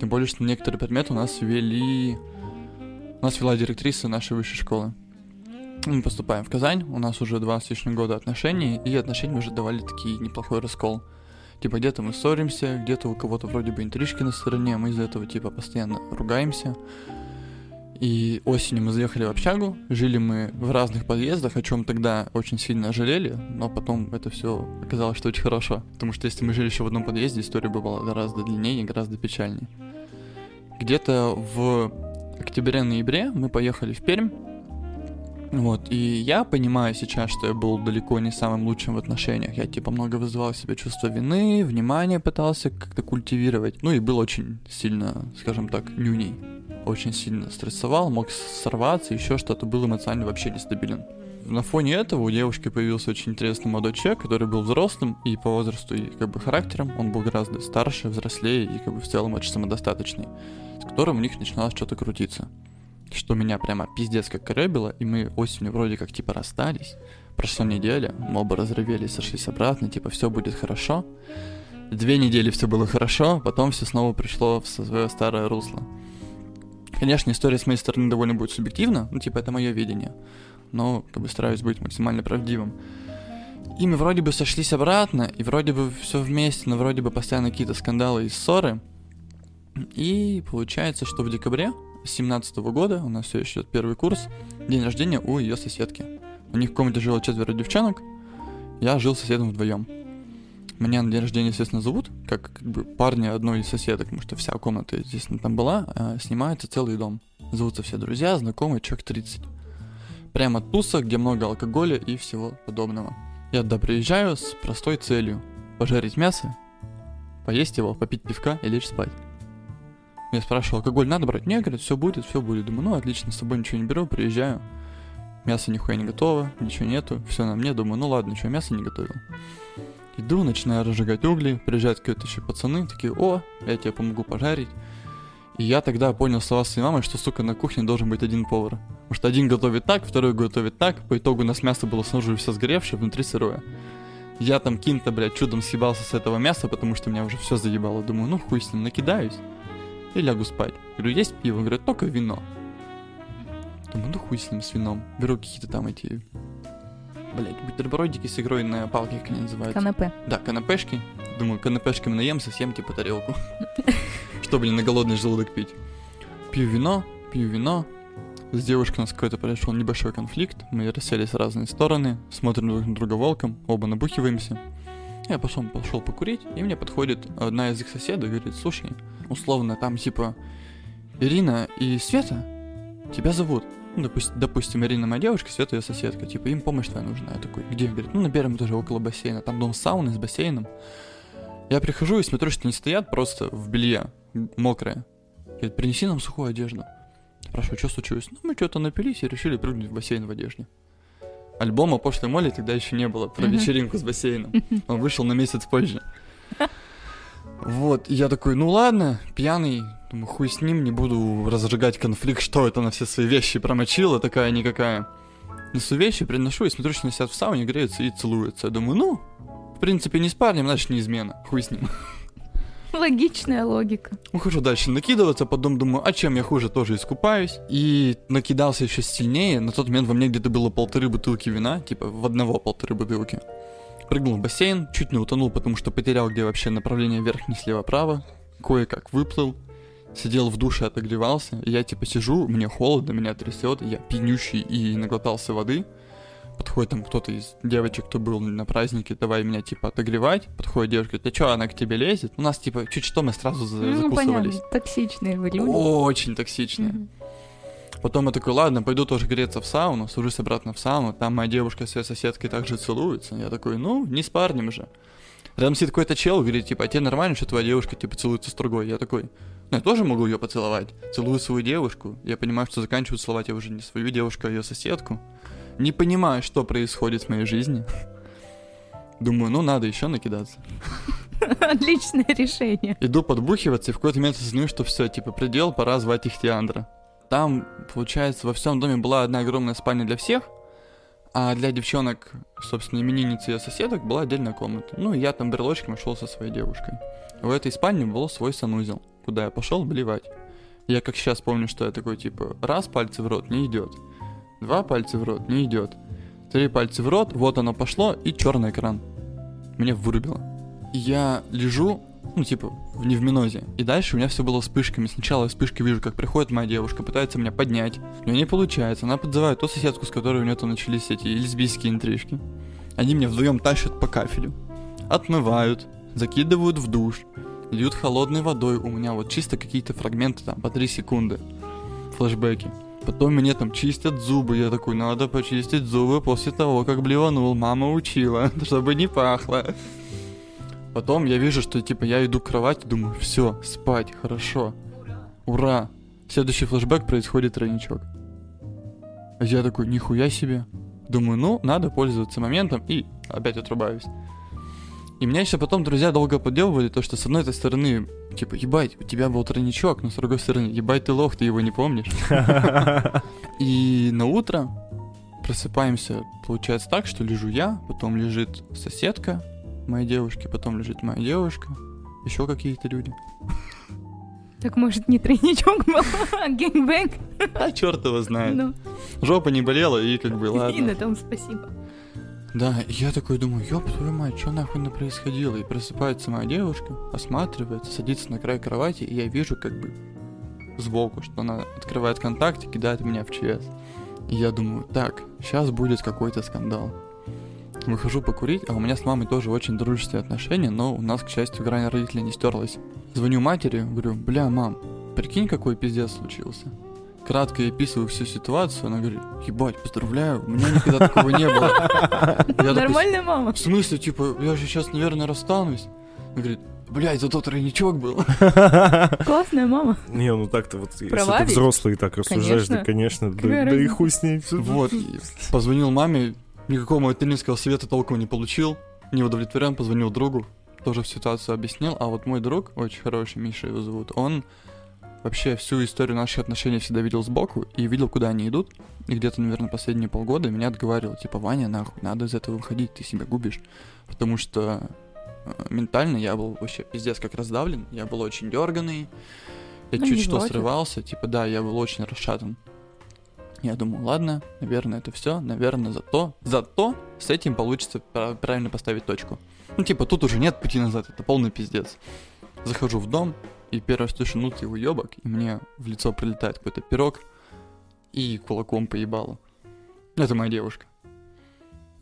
Speaker 4: Тем более, что некоторые предметы у нас вели... У нас вела директриса нашей высшей школы. Мы поступаем в Казань, у нас уже два с лишним года отношений, и отношения уже давали такие неплохой раскол. Типа где-то мы ссоримся, где-то у кого-то вроде бы интрижки на стороне, мы из-за этого типа постоянно ругаемся. И осенью мы заехали в общагу, жили мы в разных подъездах, о чем тогда очень сильно жалели, но потом это все оказалось, что очень хорошо. Потому что если мы жили еще в одном подъезде, история бы была гораздо длиннее и гораздо печальнее. Где-то в октябре-ноябре мы поехали в Пермь, вот, и я понимаю сейчас, что я был далеко не самым лучшим в отношениях. Я, типа, много вызывал себе чувство вины, внимание пытался как-то культивировать. Ну и был очень сильно, скажем так, нюней. Очень сильно стрессовал, мог сорваться, еще что-то, был эмоционально вообще нестабилен. На фоне этого у девушки появился очень интересный молодой человек, который был взрослым и по возрасту, и как бы характером. Он был гораздо старше, взрослее и как бы в целом очень самодостаточный, с которым у них начиналось что-то крутиться что меня прямо пиздец как коребило, и мы осенью вроде как типа расстались. Прошла неделя, мы оба разрывелись, сошлись обратно, типа все будет хорошо. Две недели все было хорошо, потом все снова пришло в свое старое русло. Конечно, история с моей стороны довольно будет субъективна, ну типа это мое видение, но как бы стараюсь быть максимально правдивым. И мы вроде бы сошлись обратно, и вроде бы все вместе, но вроде бы постоянно какие-то скандалы и ссоры. И получается, что в декабре 17 года, у нас все еще первый курс, день рождения у ее соседки. У них в комнате жило четверо девчонок, я жил с соседом вдвоем. Меня на день рождения, естественно, зовут, как, как бы парня одной из соседок, потому что вся комната, естественно, там была, а снимается целый дом. Зовутся все друзья, знакомые, человек 30. Прямо туса, где много алкоголя и всего подобного. Я туда приезжаю с простой целью. Пожарить мясо, поесть его, попить пивка и лечь спать. Я спрашивал, алкоголь надо брать? Нет, говорят, все будет, все будет. Думаю, ну отлично, с собой ничего не беру, приезжаю. Мясо нихуя не готово, ничего нету, все на мне. Думаю, ну ладно, что, мясо не готовил. Иду, начинаю разжигать угли, приезжают какие-то еще пацаны, такие, о, я тебе помогу пожарить. И я тогда понял слова своей мамы, что, сука, на кухне должен быть один повар. Потому что один готовит так, второй готовит так, по итогу у нас мясо было снаружи все сгоревшее, внутри сырое. Я там каким-то, блядь, чудом съебался с этого мяса, потому что меня уже все заебало. Думаю, ну хуй с ним, накидаюсь и лягу спать. Говорю, есть пиво? Говорят, только вино. Думаю, ну хуй с ним, с вином. Беру какие-то там эти, блядь, бутербродики с игрой на палке, как они называются.
Speaker 3: Канапе.
Speaker 4: Да, канапешки. Думаю, канапешками наемся, съем типа тарелку. *laughs* Чтобы не на голодный желудок пить. Пью вино, пью вино. С девушкой у нас какой-то произошел небольшой конфликт. Мы расселись в разные стороны, смотрим друг на друга волком, оба набухиваемся. Я пошел, пошел покурить, и мне подходит одна из их соседок и говорит, слушай, условно, там типа Ирина и Света тебя зовут. Ну, допустим, допустим, Ирина моя девушка, Света ее соседка. Типа, им помощь твоя нужна. Я такой, где? Говорит, ну, на первом этаже около бассейна. Там дом сауны с бассейном. Я прихожу и смотрю, что они стоят просто в белье, мокрое. Говорит, принеси нам сухую одежду. Спрашиваю, что случилось? Ну, мы что-то напились и решили прыгнуть в бассейн в одежде. Альбома «Пошлой Молли» тогда еще не было, про вечеринку с бассейном. Он вышел на месяц позже. *laughs* Вот, и я такой, ну ладно, пьяный, думаю, хуй с ним, не буду разжигать конфликт, что это на все свои вещи промочила, такая-никакая. Несу вещи, приношу и смотрю, что они сидят в сауне, греются и целуются. Я думаю, ну, в принципе, не с парнем, значит, не измена, хуй с ним. *laughs* *laughs*
Speaker 3: Логичная логика.
Speaker 4: Ухожу дальше накидываться, потом думаю, а чем я хуже, тоже искупаюсь. И накидался еще сильнее. На тот момент во мне где-то было полторы бутылки вина, типа в одного полторы бутылки. Прыгнул в бассейн, чуть не утонул, потому что потерял, где вообще направление вверх, не слева-право. Кое-как выплыл. Сидел в душе, отогревался. Я типа сижу, мне холодно, меня трясет, я пьянющий и наглотался воды. Подходит там кто-то из девочек, кто был на празднике, давай меня типа отогревать. Подходит девушка, говорит, ты чё, она к тебе лезет? У нас типа чуть что мы сразу за-
Speaker 3: Ну,
Speaker 4: закусывались.
Speaker 3: понятно, токсичные вы люди.
Speaker 4: Очень токсичная.
Speaker 3: Мгм.
Speaker 4: Потом я такой, ладно, пойду тоже греться в сауну, сажусь обратно в сауну, там моя девушка с ее соседкой также целуется. Я такой, ну, не с парнем же. Рядом сидит какой-то чел, говорит, типа, а тебе нормально, что твоя девушка, типа, целуется с другой? Я такой, ну, я тоже могу ее поцеловать. Целую свою девушку. Я понимаю, что заканчиваю целовать я уже не свою девушку, а ее соседку. Не понимаю, что происходит в моей жизни. Думаю, ну, надо еще накидаться. *laughs*
Speaker 3: Отличное решение.
Speaker 4: Иду подбухиваться, и в какой-то момент осознаю, что все, типа, предел, пора звать Ихтиандра. Там, получается, во всем доме была одна огромная спальня для всех, а для девчонок, собственно, именинницы и соседок была отдельная комната. Ну, и я там брелочком шел со своей девушкой. В этой спальне был свой санузел, куда я пошел блевать. Я как сейчас помню, что я такой, типа, раз пальцы в рот, не идет. Два пальца в рот, не идет. Три пальца в рот, вот оно пошло, и черный экран. Мне вырубило. Я лежу, ну, типа, в невминозе. И дальше у меня все было вспышками. Сначала вспышки вижу, как приходит моя девушка, пытается меня поднять. Нее не получается. Она подзывает ту соседку, с которой у нее там начались эти лесбийские интрижки. Они меня вдвоем тащат по кафелю. Отмывают, закидывают в душ, льют холодной водой. У меня вот чисто какие-то фрагменты там по 3 секунды. Флэшбэки. Потом мне там чистят зубы. Я такой, надо почистить зубы после того, как блеванул. Мама учила, *laughs* чтобы не пахло. Потом я вижу, что типа я иду к кровати, думаю, все, спать, хорошо. Ура. Следующий флешбэк происходит тройничок. А Я такой, нихуя себе. Думаю, ну, надо пользоваться моментом и опять отрубаюсь. И меня еще потом друзья долго подделывали, то что с одной этой стороны, типа, ебать, у тебя был тройничок, но с другой стороны, ебать ты лох, ты его не помнишь. *laughs* И на утро просыпаемся, получается так, что лежу я, потом лежит соседка моей девушки, потом лежит моя девушка, еще какие-то люди.
Speaker 3: Так может не тройничок был, а гэнгбэнг?
Speaker 4: А черт его знает.
Speaker 3: Ну,
Speaker 4: Жопа не болела, и как бы *laughs*
Speaker 3: и
Speaker 4: ладно.
Speaker 3: на том спасибо.
Speaker 4: Да, я такой думаю, ёб твою мать, что нахуй на происходило? И просыпается моя девушка, осматривается, садится на край кровати, и я вижу как бы сбоку, что она открывает контакт и кидает меня в ЧС. И я думаю, так, сейчас будет какой-то скандал. выхожу покурить, а у меня с мамой тоже очень дружеские отношения, но у нас, к счастью, грань родителей не стерлась. Звоню матери, говорю, бля, мам, прикинь, какой пиздец случился. Кратко ей описываю всю ситуацию, она говорит, ебать, поздравляю, у меня никогда такого не было. Я
Speaker 3: Нормальная мама.
Speaker 4: В смысле, типа, я же сейчас, наверное, расстанусь. Она говорит, блядь, зато тройничок был.
Speaker 3: Классная мама.
Speaker 2: Не, ну так-то вот, если
Speaker 3: Права
Speaker 2: ты
Speaker 3: ведь?
Speaker 2: взрослый так рассуждаешь, да, конечно, да,
Speaker 3: Какая
Speaker 2: да и
Speaker 3: разница?
Speaker 2: хуй с ней.
Speaker 4: Вот, и позвонил маме, никакого материнского совета толком не получил, не удовлетворен, позвонил другу, тоже всю ситуацию объяснил, а вот мой друг, очень хороший, Миша его зовут, он вообще всю историю наших отношений всегда видел сбоку и видел, куда они идут, и где-то, наверное, последние полгода меня отговаривал, типа, Ваня, нахуй, надо из этого выходить, ты себя губишь, потому что э, ментально я был вообще пиздец как раздавлен, я был очень дерганый, я
Speaker 3: Ну,
Speaker 4: чуть что
Speaker 3: хватит.
Speaker 4: срывался, типа, да, я был очень расшатан. Я думаю, ладно, наверное, это все, наверное, зато, зато с этим получится пра- правильно поставить точку. Ну, типа, тут уже нет пути назад, это полный пиздец. Захожу в дом, и первый раз слышу, ну ты уебок, и мне в лицо прилетает какой-то пирог, и кулаком поебало. Это моя девушка.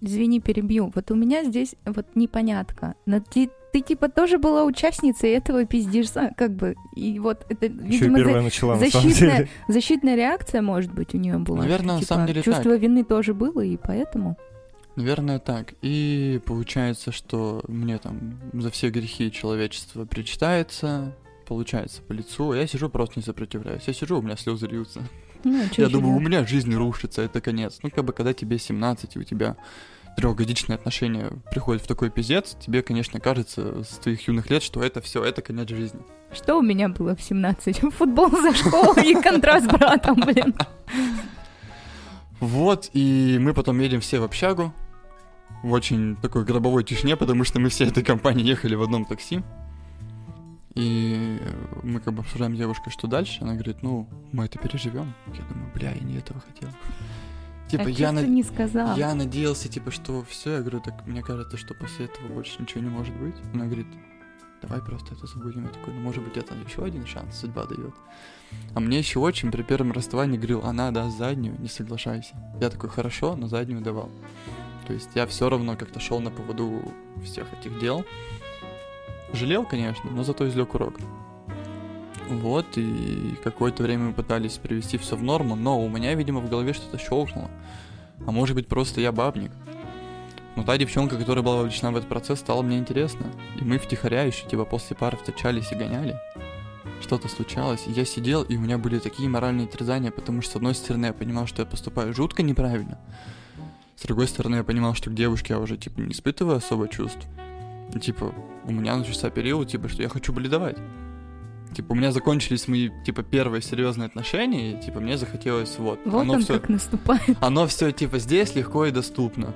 Speaker 3: Извини, перебью. Вот у меня здесь вот непонятка. Но ты, ты типа тоже была участницей этого пиздежа, как бы. И вот это,
Speaker 2: Еще
Speaker 3: видимо, за-
Speaker 2: начала, на
Speaker 3: защитная, защитная реакция, может быть, у нее была.
Speaker 4: Наверное, на
Speaker 3: Типа,
Speaker 4: самом деле
Speaker 3: Чувство вины тоже было, и поэтому.
Speaker 4: Наверное, так. И получается, что мне там за все грехи человечества причитается, получается по лицу. Я сижу, просто не сопротивляюсь. Я сижу, у меня слезы льются.
Speaker 3: Ну, а
Speaker 4: Я думаю, у меня жизнь рушится, это конец. Ну, как бы, когда тебе 17, и у тебя трехгодичные отношения приходят в такой пиздец, тебе, конечно, кажется с твоих юных лет, что это все, это конец жизни.
Speaker 3: Что у меня было в 17? *laughs* Футбол за школу и контраст с братом, блин.
Speaker 4: Вот, и мы потом едем все в общагу, в очень такой гробовой тишине, потому что мы все этой компанией ехали в одном такси. И мы как бы обсуждаем девушкой, что дальше. Она говорит, ну, мы это переживем. Я думаю, бля, я не этого хотел. Типа,
Speaker 3: а
Speaker 4: я,
Speaker 3: чё
Speaker 4: на-
Speaker 3: ты не сказал?
Speaker 4: я надеялся, типа, что все. Я говорю, так мне кажется, что после этого больше ничего не может быть. Она говорит, давай просто это забудем. Я такой, ну, может быть, это еще один шанс судьба дает. А мне еще очень при первом расставании говорил, она даст заднюю, не соглашайся. Я такой, хорошо, но заднюю давал. То есть я все равно как-то шел на поводу всех этих дел. Жалел, конечно, но зато извлек урок. Вот, и какое-то время мы пытались привести все в норму, но у меня, видимо, в голове что-то щелкнуло. А может быть, просто я бабник. Но та девчонка, которая была вовлечена в этот процесс, стала мне интересна. И мы втихаря еще, типа, после пары встречались и гоняли. Что-то случалось, я сидел, и у меня были такие моральные терзания, потому что, с одной стороны, я понимал, что я поступаю жутко неправильно. С другой стороны, я понимал, что к девушке я уже, типа, не испытываю особо чувств. Типа, у меня начался период, типа, что я хочу бледовать. Типа, у меня закончились мои, типа, первые серьезные отношения, и, типа, мне захотелось, вот.
Speaker 3: Вот
Speaker 4: оно
Speaker 3: он
Speaker 4: всё-
Speaker 3: как наступает.
Speaker 4: оно все типа здесь легко и доступно.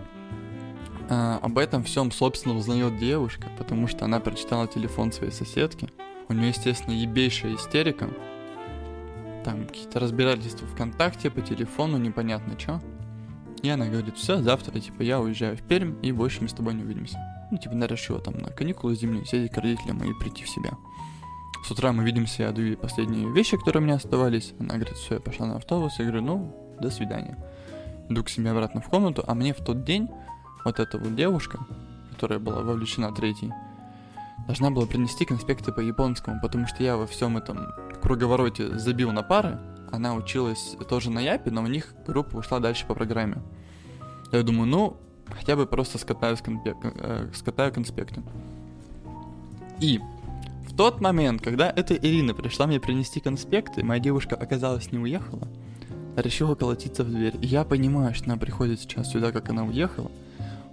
Speaker 4: А, об этом всем, собственно, узнает девушка, потому что она прочитала телефон своей соседки. У нее, естественно, ебейшая истерика. Там какие-то разбирательства ВКонтакте по телефону, непонятно что. И она говорит, все, завтра, типа, я уезжаю в Пермь, и больше мы с тобой не увидимся. Ну, типа, она решила там на каникулы зимние съездить к родителям и прийти в себя. С утра мы видимся, я даю ей последние вещи, которые у меня оставались. Она говорит, все, я пошла на автобус. Я говорю, ну, до свидания иду к себе обратно в комнату, а мне в тот день вот эта вот девушка, которая была вовлечена третьей, должна была принести конспекты по японскому, потому что я во всем этом круговороте забил на пары, она училась тоже на Япе, но у них группа ушла дальше по программе. Я думаю, ну, хотя бы просто скатаю, с конспе- э, скатаю конспекты. И в тот момент, когда эта Ирина пришла мне принести конспекты, моя девушка оказалось не уехала, решила колотиться в дверь. Я понимаю, что она приходит сейчас сюда, как она уехала.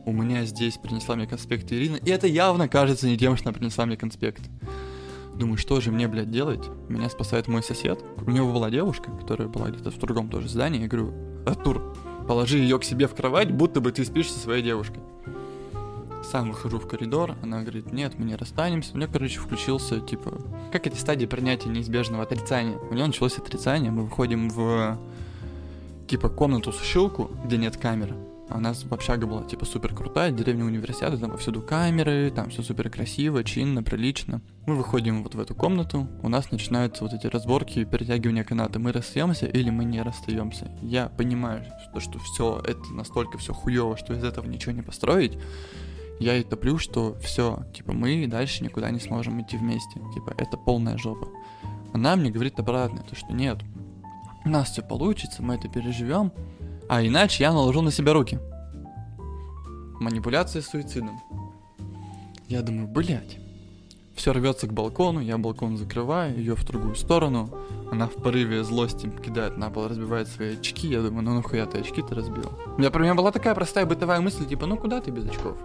Speaker 4: У меня здесь принесла мне конспекты Ирина, и это явно кажется не тем, что она принесла мне конспект. Думаю, что же мне, блядь, делать? Меня спасает мой сосед. У него была девушка, которая была где-то в другом тоже здании. Я говорю, Артур, положи ее к себе в кровать, будто бы ты спишь со своей девушкой. Сам выхожу в коридор, она говорит, нет, мы не расстанемся. У меня, короче, включился, типа, как эти стадии принятия неизбежного отрицания. У него началось отрицание, мы выходим в, типа, комнату-сушилку, где нет камеры. А у нас общага была, типа, супер крутая, деревня университета, там повсюду камеры, там все супер красиво, чинно, прилично. Мы выходим вот в эту комнату, у нас начинаются вот эти разборки и перетягивания каната. Мы расстаемся или мы не расстаемся. Я понимаю, что, что все это настолько все хуево, что из этого ничего не построить. Я и топлю, что все, типа, мы дальше никуда не сможем идти вместе. Типа, это полная жопа. Она мне говорит обратное, то что нет, у нас все получится, мы это переживем, а иначе я наложу на себя руки. Манипуляция с суицидом. Я думаю, блядь. Все рвется к балкону, я балкон закрываю, ее в другую сторону. Она в порыве злости кидает на пол, разбивает свои очки. Я думаю, ну нахуя ты очки-то разбил? У меня, у меня была такая простая бытовая мысль, типа, ну куда ты без очков?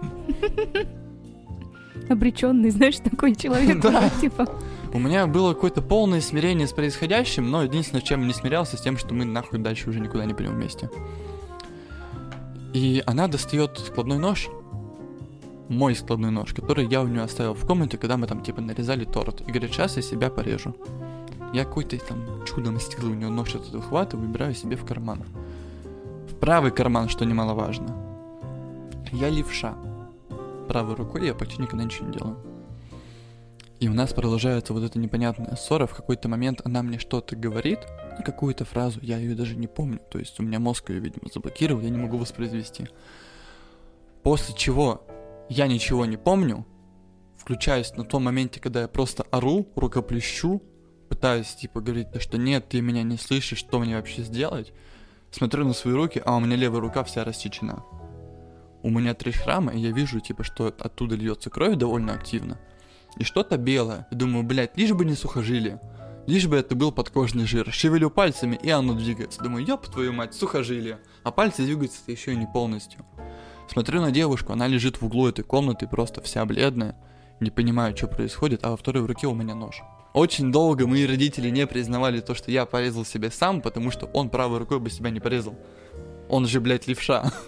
Speaker 3: Обреченный, знаешь, такой человек. *laughs* Типа,
Speaker 4: У меня было какое-то полное смирение с происходящим, но единственное, чем я не смирялся, с тем, что мы нахуй дальше уже никуда не пойдем вместе. И она достает складной нож, мой складной нож, который я у нее оставил в комнате, когда мы там типа нарезали торт. И говорит, сейчас я себя порежу. Я какой-то там чудом стеклы у нее нож этот выхватываю, выбираю себе в карман. В правый карман, что немаловажно. Я левша. Правой рукой я почти никогда ничего не делаю. И у нас продолжается вот эта непонятная ссора. В какой-то момент она мне что-то говорит, какую-то фразу, я ее даже не помню. То есть у меня мозг ее, видимо, заблокировал, я не могу воспроизвести. После чего я ничего не помню, включаюсь на том моменте, когда я просто ору, рукоплещу, пытаюсь, типа, говорить, да что нет, ты меня не слышишь, что мне вообще сделать. Смотрю на свои руки, а у меня левая рука вся рассечена. У меня три шрама, и я вижу, типа, что оттуда льется кровь довольно активно. И что-то белое. Думаю, блядь, лишь бы не сухожилие. Лишь бы это был подкожный жир. Шевелю пальцами, и оно двигается. Думаю, ёб твою мать, сухожилие. А пальцы двигаются еще и не полностью. Смотрю на девушку, она лежит в углу этой комнаты, просто вся бледная. Не понимаю, что происходит, а во второй руке у меня нож. Очень долго мои родители не признавали то, что я порезал себе сам, потому что он правой рукой бы себя не порезал. Он же, блядь, левша. *laughs*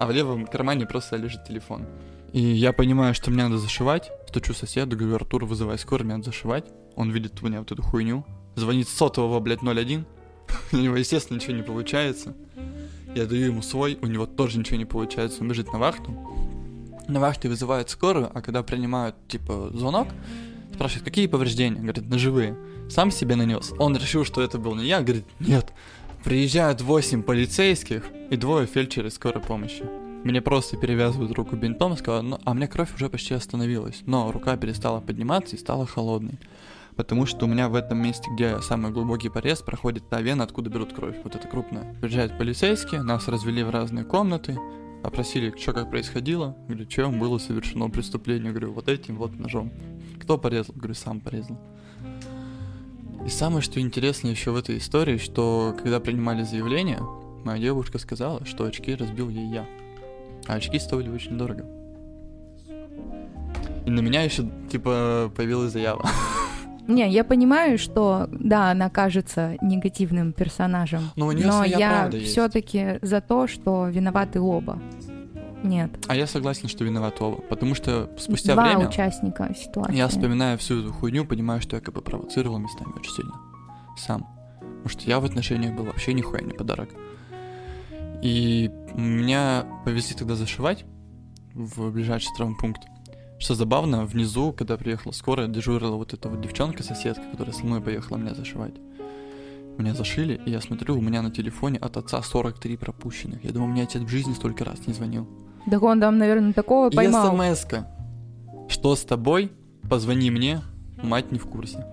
Speaker 4: А в левом кармане просто лежит телефон. И я понимаю, что мне надо зашивать. Стучу соседу, говорю, Артур, вызывай скорую, мне надо зашивать. Он видит у меня вот эту хуйню. Звонит сотового, блядь, 01. *laughs* У него, естественно, ничего не получается. Я даю ему свой, у него тоже ничего не получается. Он бежит на вахту. На вахте вызывают скорую, а когда принимают, типа, звонок, спрашивают, какие повреждения? Говорит, ножевые. Сам себе нанес. Он решил, что это был не я. Говорит, нет. Приезжают 8 полицейских и двое фельдшеры скорой помощи. Мне просто перевязывают руку бинтом, сказал, ну, а меня кровь уже почти остановилась. Но рука перестала подниматься и стала холодной. Потому что у меня в этом месте, где самый глубокий порез, проходит та вена, откуда берут кровь. Вот это крупная. Приезжают полицейские, нас развели в разные комнаты, опросили, что как происходило. Говорю, чем было совершено преступление. Говорю, вот этим вот ножом. Кто порезал? Говорю, сам порезал. И самое, что интересно еще в этой истории, что когда принимали заявление, моя девушка сказала, что очки разбил ей я. А очки стоили очень дорого. И на меня еще, типа, появилась заява. *laughs*
Speaker 3: Не, я понимаю, что да, она кажется негативным персонажем,
Speaker 4: Но у неё
Speaker 3: но
Speaker 4: своя
Speaker 3: я все-таки за то, что виноваты оба. Нет.
Speaker 4: А я согласен, что виноват оба. Потому что спустя
Speaker 3: Два
Speaker 4: время
Speaker 3: участника ситуации.
Speaker 4: я вспоминаю всю эту хуйню, понимаю, что я как бы провоцировал местами очень сильно. Сам. Потому что я в отношениях был вообще нихуя не подарок. И меня повезли тогда зашивать в ближайший травмпункт. Что забавно, внизу, когда приехала скорая, дежурила вот эта вот девчонка-соседка, которая со мной поехала меня зашивать. Меня зашили, и я смотрю, у меня на телефоне от отца 43 пропущенных. Я думаю, мне отец в жизни столько раз не звонил.
Speaker 3: Так он там, наверное, такого
Speaker 4: И
Speaker 3: поймал.
Speaker 4: смс-ка. Что с тобой? Позвони мне. Мать не в курсе.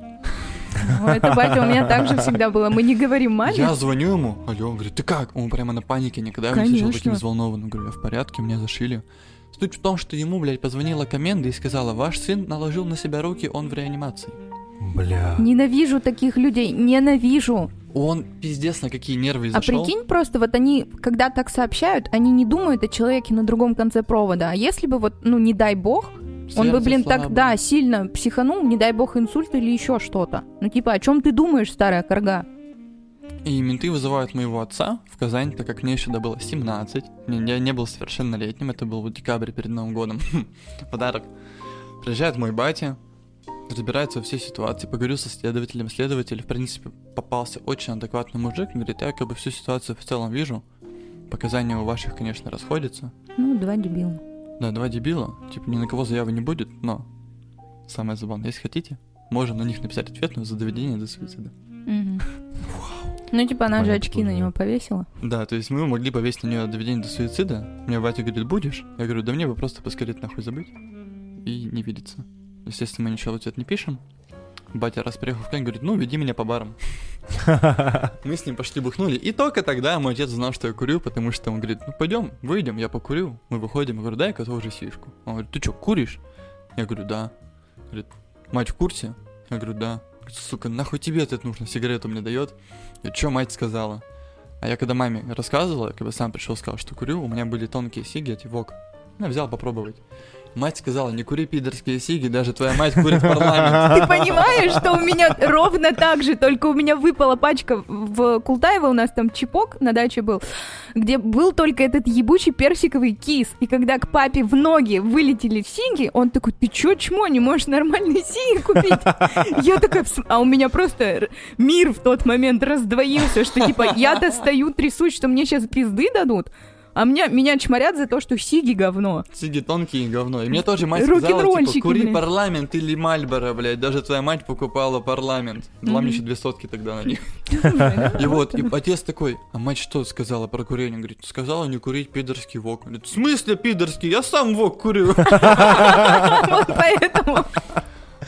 Speaker 3: Это батя у меня также всегда было. Мы не говорим маме.
Speaker 4: Я звоню ему, алло, он говорит, ты как? Он прямо на панике, никогда не слышал таким взволнованным. Говорю, я в порядке, меня зашили. Суть в том, что ему, блядь, позвонила коменда и сказала, ваш сын наложил на себя руки, он в реанимации.
Speaker 2: Бля.
Speaker 3: Ненавижу таких людей, ненавижу.
Speaker 4: Он пиздец на какие нервы
Speaker 3: А
Speaker 4: зашел.
Speaker 3: прикинь, просто вот они, когда так сообщают, они не думают о человеке на другом конце провода. А если бы вот, ну, не дай бог, он бы, блин, так,
Speaker 4: слабое.
Speaker 3: да, сильно психанул, не дай бог инсульт или еще что-то. Ну, типа, о чем ты думаешь, старая корга?
Speaker 4: И менты вызывают моего отца в Казань, так как мне еще было 17. Не- Я не был совершеннолетним, это был вот декабрь перед Новым годом. *laughs* Подарок. Приезжает мой батя, разбирается во всей ситуации, поговорю со следователем. Следователь, в принципе, попался очень адекватный мужик, говорит, я как бы всю ситуацию в целом вижу. показания у ваших, конечно, расходятся.
Speaker 3: Ну, два дебила.
Speaker 4: Да, два дебила, типа ни на кого заявы не будет, но самое забавное, если хотите, можем на них написать ответную за доведение до суицида. *laughs*
Speaker 3: Ну, типа, она же
Speaker 2: Моя
Speaker 3: очки на него повесила.
Speaker 4: Да, то есть мы могли повесить на нее доведение до суицида. Мне батя говорит, будешь? Я говорю, да мне бы просто поскорее нахуй забыть и не видеться. Естественно, мы ничего в ответ не пишем. Батя раз приехал в Кань, говорит, ну, веди меня по барам. *laughs* Мы с ним пошли бухнули. И только тогда мой отец знал, что я курю, потому что он говорит, ну, пойдем, выйдем, я покурю. Мы выходим, я говорю, дай-ка тоже сишку. Он говорит, ты что, куришь? Я говорю, да. Говорит, мать в курсе? Я говорю, да. Сука, нахуй тебе это нужно? Сигарету мне дает. Я что мать сказала? А я когда маме рассказывала, когда сам пришел, сказал, что курю, у меня были тонкие сиги, эти вок. Я взял попробовать. Мать сказала, не кури пидорские сиги, даже твоя мать курит парламент. *laughs*
Speaker 3: Ты понимаешь, что у меня ровно так же, только у меня выпала пачка в Култаево, у нас там чипок на даче был, где был только этот ебучий персиковый кис. И когда к папе в ноги вылетели сиги, он такой, ты чё, чмо, не можешь нормальные сиги купить? *laughs* Я такая, а у меня просто мир в тот момент раздвоился, что типа я-то стою, трясусь, что мне сейчас пизды дадут, а меня, меня чморят за то, что сиги говно.
Speaker 4: Сиги тонкие говно. И мне тоже мать сказала, типа, кури
Speaker 3: блядь.
Speaker 4: парламент или Мальборо, блядь. Даже твоя мать покупала парламент. Дала мне
Speaker 3: Мгм.
Speaker 4: еще две сотки тогда на них. *laughs*
Speaker 3: И
Speaker 4: И вот, и отец такой, а мать что сказала про курение? Говорит, сказала не курить пидорский вок. Говорит, в смысле пидорский? Я сам вок курю. *laughs*
Speaker 3: Вот поэтому.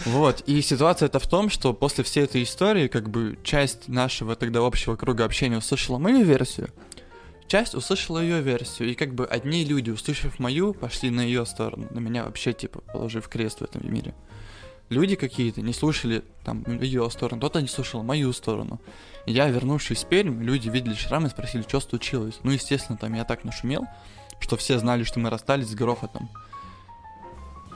Speaker 4: Вот, и ситуация это в том, что после всей этой истории, как бы, часть нашего тогда общего круга общения услышала мою версию, часть услышала ее версию, и как бы одни люди, услышав мою, пошли на ее сторону, на меня вообще, типа, положив крест в этом мире. Люди какие-то не слушали там ее сторону, кто-то не слушал мою сторону. Я, вернувшись в Пермь, люди видели шрамы и спросили, что случилось. Ну, естественно, там я так нашумел, что все знали, что мы расстались с грохотом.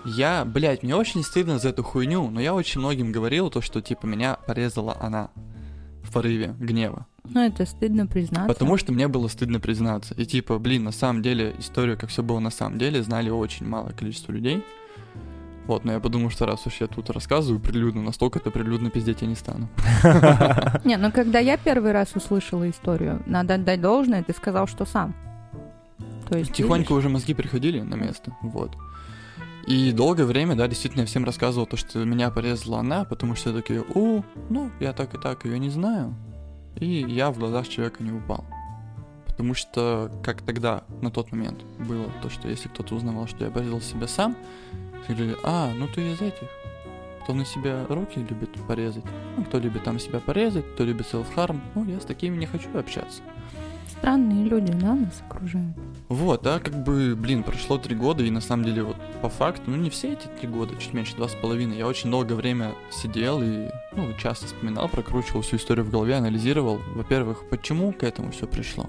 Speaker 4: Я, блядь, мне очень стыдно за эту хуйню, но я очень многим говорил то, что, типа, меня порезала она в порыве гнева.
Speaker 3: Ну, это стыдно признаться.
Speaker 4: Потому что мне было стыдно признаться. И, типа, блин, на самом деле, историю, как все было на самом деле, знали очень малое количество людей. Вот, но я подумал, что раз уж я тут рассказываю прилюдно, настолько-то прилюдно пиздеть я не стану. *laughs*
Speaker 3: Не, ну когда я первый раз услышала историю, надо отдать должное, ты сказал, что сам. То есть,
Speaker 4: Тихонько уже мозги приходили на место, вот. И долгое время, да, действительно, я всем рассказывал то, что меня порезала она, потому что такие, у, ну, я так и так ее не знаю. И я в глазах человека не упал. Потому что, как тогда, на тот момент, было то, что если кто-то узнавал, что я порезал себя сам, говорили, а, ну ты из этих. Кто на себя руки любит порезать. Ну, кто любит там себя порезать, кто любит селф-харм. Ну, я с такими не хочу общаться.
Speaker 3: Странные люди, да, нас окружают.
Speaker 4: Вот, да, как бы, блин, прошло три года, и на самом деле, вот, по факту, ну, не все эти три года, чуть меньше, два с половиной, я очень долгое время сидел и, ну, часто вспоминал, прокручивал всю историю в голове, анализировал, во-первых, почему к этому все пришло,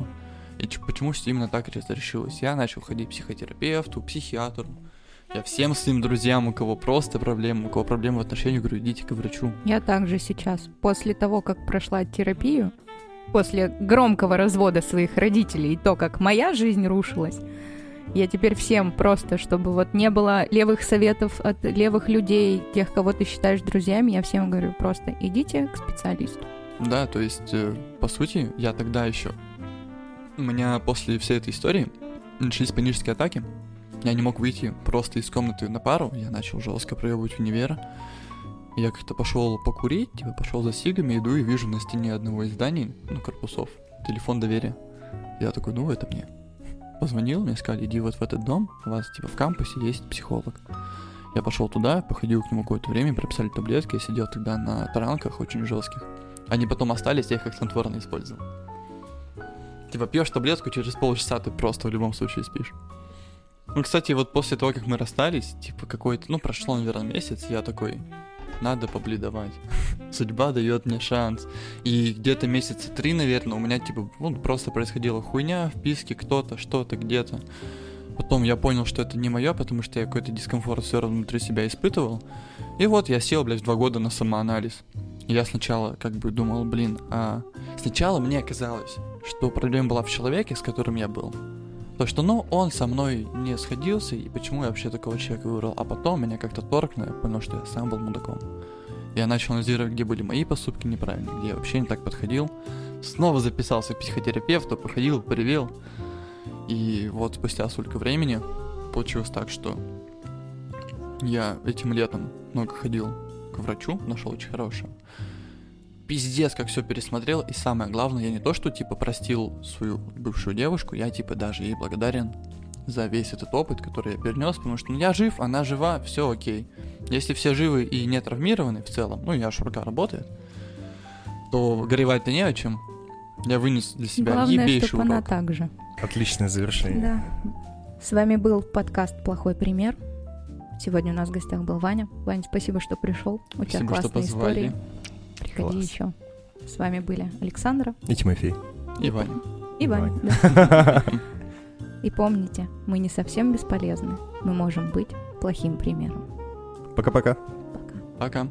Speaker 4: и почему именно так разрешилось. Я начал ходить к психотерапевту, психиатру, я всем своим друзьям, у кого просто проблемы, у кого проблемы в отношениях, говорю, идите к врачу.
Speaker 3: Я также сейчас, после того, как прошла терапию, после громкого развода своих родителей и то, как моя жизнь рушилась, я теперь всем просто, чтобы вот не было левых советов от левых людей, тех, кого ты считаешь друзьями, я всем говорю просто идите к специалисту.
Speaker 4: Да, то есть, э, по сути, я тогда еще... У меня после всей этой истории начались панические атаки. Я не мог выйти просто из комнаты на пару. Я начал жестко проебывать универа. Я как-то пошел покурить, типа пошел за сигами, иду и вижу на стене одного из зданий, ну, корпусов, телефон доверия. Я такой, ну, это мне. Позвонил, мне сказали, иди вот в этот дом, у вас, типа, в кампусе есть психолог. Я пошел туда, походил к нему какое-то время, прописали таблетки, я сидел тогда на таранках очень жестких. Они потом остались, я их как снотворно использовал. Типа пьешь таблетку, через полчаса ты просто в любом случае спишь. Ну, кстати, вот после того, как мы расстались, типа какой-то, ну, прошло, наверное, месяц, я такой, надо побледовать. *laughs* Судьба дает мне шанс. И где-то месяца три, наверное, у меня, типа, ну, просто происходила хуйня, вписки, кто-то, что-то, где-то. Потом я понял, что это не мое, потому что я какой-то дискомфорт все равно внутри себя испытывал. И вот я сел, блядь, два года на самоанализ. Я сначала как бы думал, блин, а... Сначала мне казалось, что проблема была в человеке, с которым я был. То, что, ну, он со мной не сходился, и почему я вообще такого человека выбрал. А потом меня как-то торкнуло, я понял, что я сам был мудаком. Я начал анализировать, где были мои поступки неправильные, где я вообще не так подходил. Снова записался к психотерапевту, походил, привел. И вот спустя столько времени получилось так, что я этим летом много ходил к врачу, нашел очень хорошего. Пиздец, как все пересмотрел, и самое главное, я не то, что типа простил свою бывшую девушку, я типа даже ей благодарен за весь этот опыт, который я перенес, потому что ну, я жив, она жива, все окей. Если все живы и не травмированы в целом, ну, я рука работает, то горевать-то не о чем. Я вынес для себя
Speaker 3: Главное,
Speaker 4: ебейший
Speaker 3: чтобы
Speaker 4: урок.
Speaker 3: она так же.
Speaker 2: Отличное завершение.
Speaker 3: Да. С вами был подкаст «Плохой пример». Сегодня у нас в гостях был Ваня. Ваня, спасибо, что пришел. У тебя
Speaker 4: Спасибо, что
Speaker 3: классные
Speaker 4: позвали.
Speaker 3: истории. Приходи
Speaker 2: Класс.
Speaker 3: еще. С вами были Александра
Speaker 2: И Тимофей.
Speaker 4: И Ваня.
Speaker 3: и Ваня.
Speaker 2: Ваня.
Speaker 3: да. *laughs* И помните, мы не совсем бесполезны. Мы можем быть плохим примером.
Speaker 2: Пока-пока.
Speaker 3: Пока.
Speaker 4: Пока.